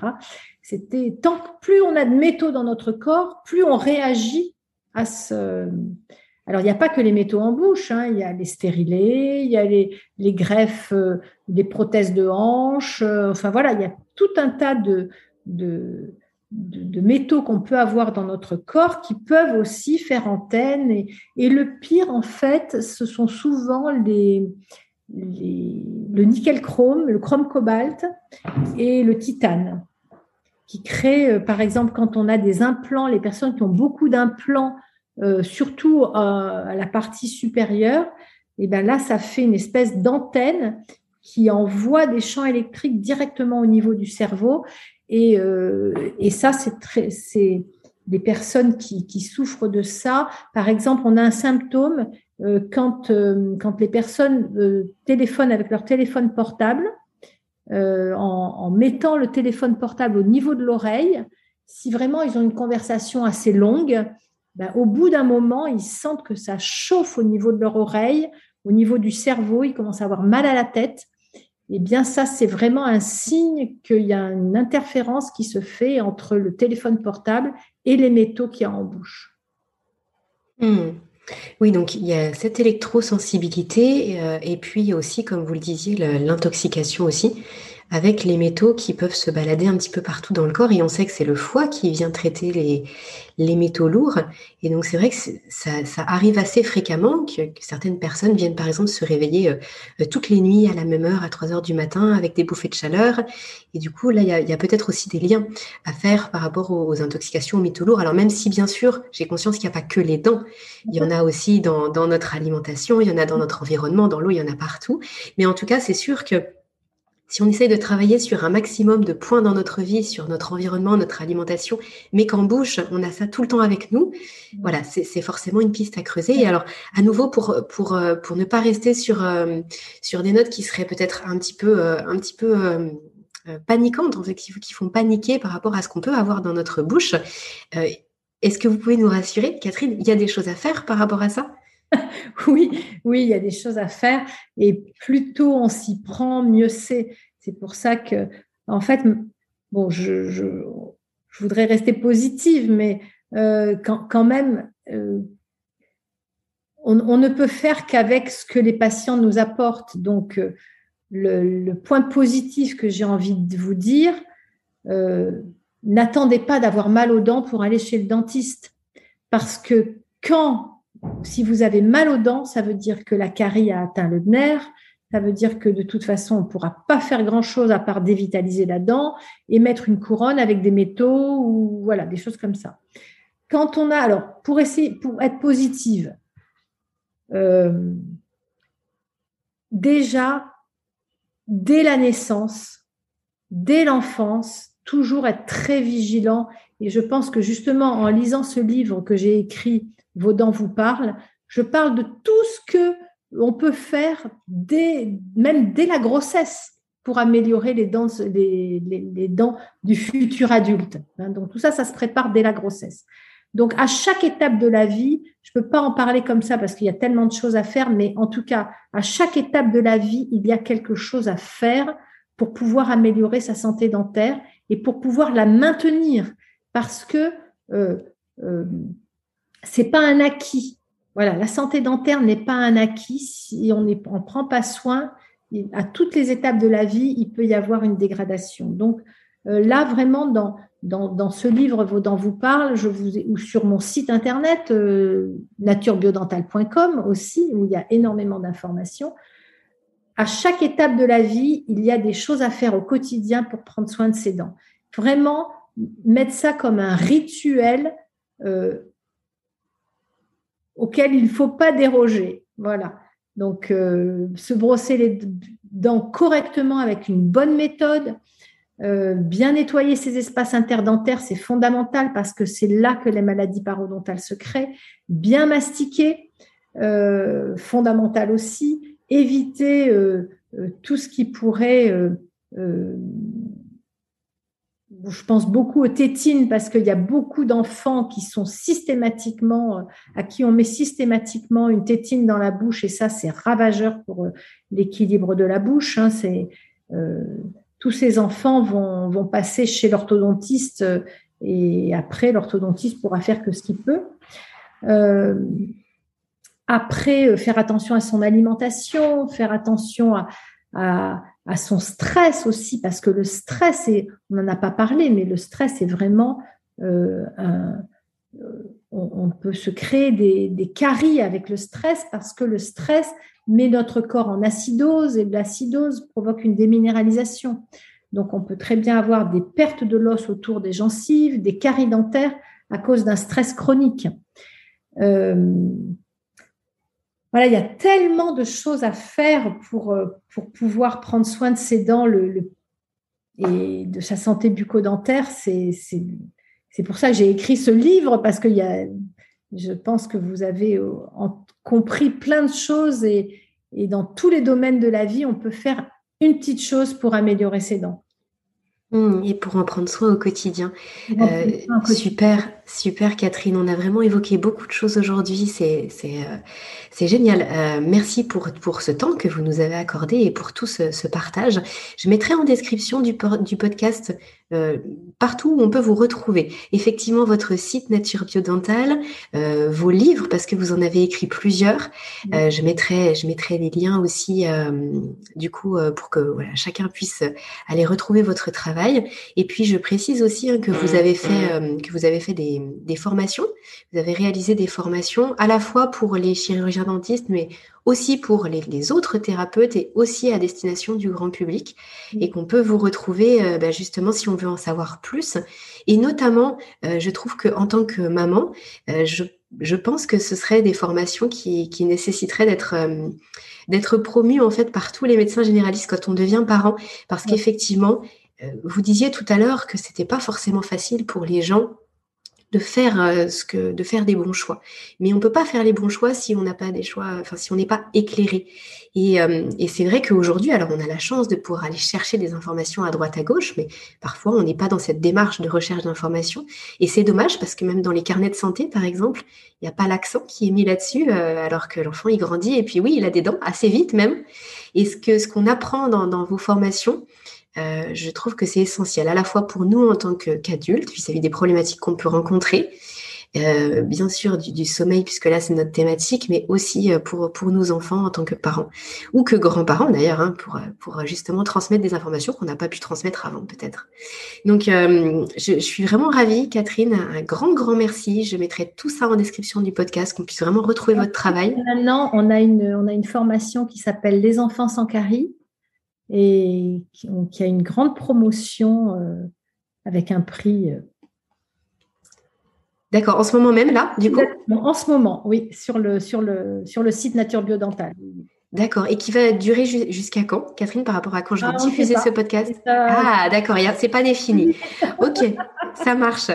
C'était tant que plus on a de métaux dans notre corps, plus on réagit à ce, alors, il n'y a pas que les métaux en bouche, hein. il y a les stérilés, il y a les, greffes, euh, des prothèses de hanches, enfin voilà, il y a tout un tas de, de, métaux qu'on peut avoir dans notre corps qui peuvent aussi faire antenne. Et, le pire, en fait, ce sont souvent les, le nickel-chrome, le chrome-cobalt et le titane qui créent, euh, par exemple, quand on a des implants, les personnes qui ont beaucoup d'implants euh, surtout euh, à la partie supérieure, et ben là, ça fait une espèce d'antenne qui envoie des champs électriques directement au niveau du cerveau. Et, euh, et ça, c'est très, c'est des personnes qui, qui, souffrent de ça. Par exemple, on a un symptôme quand, quand les personnes téléphonent avec leur téléphone portable, en, en, mettant le téléphone portable au niveau de l'oreille. Si vraiment ils ont une conversation assez longue, ben, au bout d'un moment, ils sentent que ça chauffe au niveau de leur oreille, au niveau du cerveau, ils commencent à avoir mal à la tête. Eh bien, ça, c'est vraiment un signe qu'il y a une interférence qui se fait entre le téléphone portable et les métaux qu'il y a en bouche. Hmm. Oui, donc il y a cette électrosensibilité euh, et puis aussi, comme vous le disiez, l'intoxication aussi avec les métaux qui peuvent se balader un petit peu partout dans le corps. Et on sait que c'est le foie qui vient traiter les, les métaux lourds. Et donc, c'est vrai que ça, ça, arrive assez fréquemment que, certaines personnes viennent, par exemple, se réveiller euh, euh, toutes les nuits à la même heure, à 3 heures du matin, avec des bouffées de chaleur. Et du coup, là, il y a, peut-être aussi des liens à faire par rapport aux, intoxications aux métaux lourds. Alors, même si, bien sûr, j'ai conscience qu'il n'y a pas que les dents, il y en a aussi dans, dans notre alimentation, il y en a dans notre environnement, dans l'eau, il y en a partout. Mais en tout cas, c'est sûr que si on essaye de travailler sur un maximum de points dans notre vie, sur notre environnement, notre alimentation, mais qu'en bouche, on a ça tout le temps avec nous, voilà, c'est forcément une piste à creuser. Et alors, à nouveau, pour, pour, euh, pour ne pas rester sur, euh, sur des notes qui seraient peut-être un petit peu, euh, un petit peu paniquantes, en fait, qui, qui, font paniquer par rapport à ce qu'on peut avoir dans notre bouche, est-ce que vous pouvez nous rassurer, Catherine, il y a des choses à faire par rapport à ça? oui, oui, il y a des choses à faire et plus tôt on s'y prend, mieux c'est. C'est pour ça que, en fait, bon, je, voudrais rester positive, mais euh, quand, même, euh, on, ne peut faire qu'avec ce que les patients nous apportent. Donc, euh, le, point positif que j'ai envie de vous dire, n'attendez pas d'avoir mal aux dents pour aller chez le dentiste. Parce que quand, si vous avez mal aux dents, ça veut dire que la carie a atteint le nerf, ça veut dire que de toute façon, on ne pourra pas faire grand-chose à part dévitaliser la dent et mettre une couronne avec des métaux ou voilà, des choses comme ça. Quand on a, alors, pour essayer, être positive, euh, déjà, dès la naissance, dès l'enfance, toujours être très vigilant. Et je pense que justement, en lisant ce livre que j'ai écrit, Vos dents vous parlent, je parle de tout ce que on peut faire dès, même dès la grossesse pour améliorer les dents, du futur adulte. Hein. donc tout ça, ça se prépare dès la grossesse. Donc à chaque étape de la vie, je ne peux pas en parler comme ça parce qu'il y a tellement de choses à faire, mais en tout cas, à chaque étape de la vie, il y a quelque chose à faire pour pouvoir améliorer sa santé dentaire et pour pouvoir la maintenir parce que euh, euh, c'est pas un acquis. Voilà, la santé dentaire n'est pas un acquis. Si on ne prend pas soin, à toutes les étapes de la vie, il peut y avoir une dégradation. Donc euh, là, vraiment, dans, ce livre, dents vous parlent, je vous ou sur mon site internet, euh, naturebiodental.com aussi, où il y a énormément d'informations. À chaque étape de la vie, il y a des choses à faire au quotidien pour prendre soin de ses dents. Vraiment, mettre ça comme un rituel euh, auquel il ne faut pas déroger. Voilà. Donc, euh, se brosser les dents correctement avec une bonne méthode, euh, bien nettoyer ses espaces interdentaires, c'est fondamental parce que c'est là que les maladies parodontales se créent. Bien mastiquer, euh, fondamental aussi. Éviter tout ce qui pourrait je pense beaucoup aux tétines parce qu'il y a beaucoup d'enfants qui sont systématiquement, euh, à qui on met systématiquement une tétine dans la bouche et ça, c'est ravageur pour euh, l'équilibre de la bouche. Hein. euh, tous ces enfants vont, vont passer chez l'orthodontiste et après, l'orthodontiste pourra faire que ce qu'il peut. après, faire attention à son alimentation, faire attention à son stress aussi, parce que le stress, est, on n'en a pas parlé, mais le stress est vraiment euh, un, euh, on, peut se créer des, des, caries avec le stress parce que le stress met notre corps en acidose et l'acidose provoque une déminéralisation. Donc, on peut très bien avoir des pertes de l'os autour des gencives, des caries dentaires à cause d'un stress chronique. Euh, voilà, il y a tellement de choses à faire pour, euh, pour pouvoir prendre soin de ses dents le, et de sa santé bucco-dentaire. C'est, pour ça que j'ai écrit ce livre, parce que y a, je pense que vous avez euh, compris plein de choses et, et dans tous les domaines de la vie, on peut faire une petite chose pour améliorer ses dents. Mmh, et pour en prendre soin au quotidien. Euh, super, super Catherine. On a vraiment évoqué beaucoup de choses aujourd'hui. C'est, euh, génial. Euh, merci pour, pour ce temps que vous nous avez accordé et pour tout ce, partage. Je mettrai en description du, du podcast euh, partout où on peut vous retrouver. Effectivement, votre site Nature Biodental, euh, vos livres, parce que vous en avez écrit plusieurs. Euh, je, mettrai, je mettrai les liens aussi, du coup, pour que voilà, chacun puisse aller retrouver votre travail. Et puis, je précise aussi hein, que vous avez fait, que vous avez fait des, des formations. Vous avez réalisé des formations à la fois pour les chirurgiens dentistes, mais aussi pour les, autres thérapeutes et aussi à destination du grand public. Et qu'on peut vous retrouver euh, bah, justement si on veut en savoir plus. Et notamment, euh, je trouve que en tant que maman, euh, je, pense que ce serait des formations qui, qui nécessiteraient d'être d'être promues en fait par tous les médecins généralistes quand on devient parent, parce qu'effectivement, vous disiez tout à l'heure que c'était pas forcément facile pour les gens de faire euh, ce que de faire des bons choix. Mais on peut pas faire les bons choix si on n'a pas des choix, enfin si on n'est pas éclairé. Et, euh, et c'est vrai qu'aujourd'hui, alors on a la chance de pouvoir aller chercher des informations à droite à gauche, mais parfois on n'est pas dans cette démarche de recherche d'informations. Et c'est dommage parce que même dans les carnets de santé, par exemple, il n'y a pas l'accent qui est mis là-dessus, euh, alors que l'enfant il grandit et puis oui, il a des dents assez vite même. Et ce que ce qu'on apprend dans, dans vos formations, euh, je trouve que c'est essentiel, à la fois pour nous en tant qu'adultes, vis-à-vis des problématiques qu'on peut rencontrer, euh, bien sûr du, sommeil, puisque là c'est notre thématique, mais aussi euh, pour, pour nos enfants en tant que parents, ou que grands-parents d'ailleurs, hein, pour, pour justement transmettre des informations qu'on n'a pas pu transmettre avant peut-être. Donc je, je, suis vraiment ravie, Catherine, un grand, grand merci. Je mettrai tout ça en description du podcast, qu'on puisse vraiment retrouver votre travail. Maintenant, on a une, on a une formation qui s'appelle Les enfants sans carie et qui, qui, a une grande promotion avec un prix D'accord, en ce moment même là, du coup? En ce moment, oui, sur le, sur le, sur le site Nature Biodental. D'accord, et qui va durer jusqu'à quand, Catherine, par rapport à quand je vais ah, diffuser ce podcast? Ah, d'accord, c'est pas défini. ok, ça marche.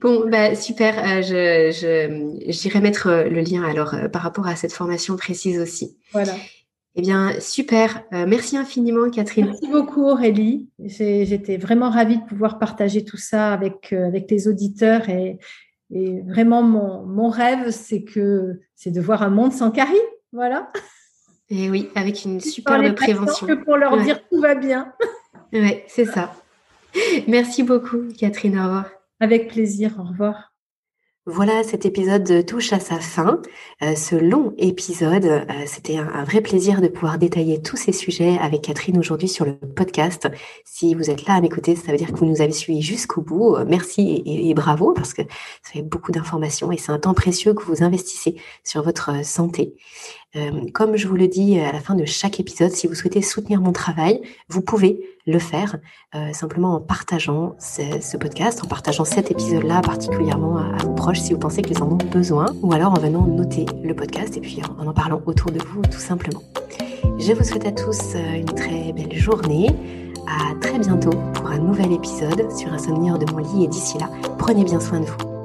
Bon, bah, super. Euh, je, j'irai mettre euh, le lien alors euh, par rapport à cette formation précise aussi. Voilà. Eh bien, super. Euh, merci infiniment, Catherine. Merci beaucoup, Aurélie. J'étais vraiment ravie de pouvoir partager tout ça avec, euh, avec les auditeurs. Et, vraiment, mon, rêve, c'est que c'est de voir un monde sans carie. Voilà. Et oui, avec une superbe prévention. Que pour leur dire tout va bien. Oui, c'est ça. Merci beaucoup, Catherine. Au revoir. Avec plaisir. Au revoir. Voilà, cet épisode touche à sa fin. Euh, ce long épisode, euh, c'était un, vrai plaisir de pouvoir détailler tous ces sujets avec Catherine aujourd'hui sur le podcast. Si vous êtes là à m'écouter, ça veut dire que vous nous avez suivis jusqu'au bout. Euh, merci et, bravo parce que ça fait beaucoup d'informations et c'est un temps précieux que vous investissez sur votre santé. Comme je vous le dis à la fin de chaque épisode, si vous souhaitez soutenir mon travail, vous pouvez le faire simplement en partageant ce, podcast, en partageant cet épisode-là particulièrement à, vos proches si vous pensez qu'ils en ont besoin, ou alors en venant noter le podcast et puis en en parlant autour de vous tout simplement. Je vous souhaite à tous euh, une très belle journée. À très bientôt pour un nouvel épisode sur un souvenir de mon lit et d'ici là, prenez bien soin de vous.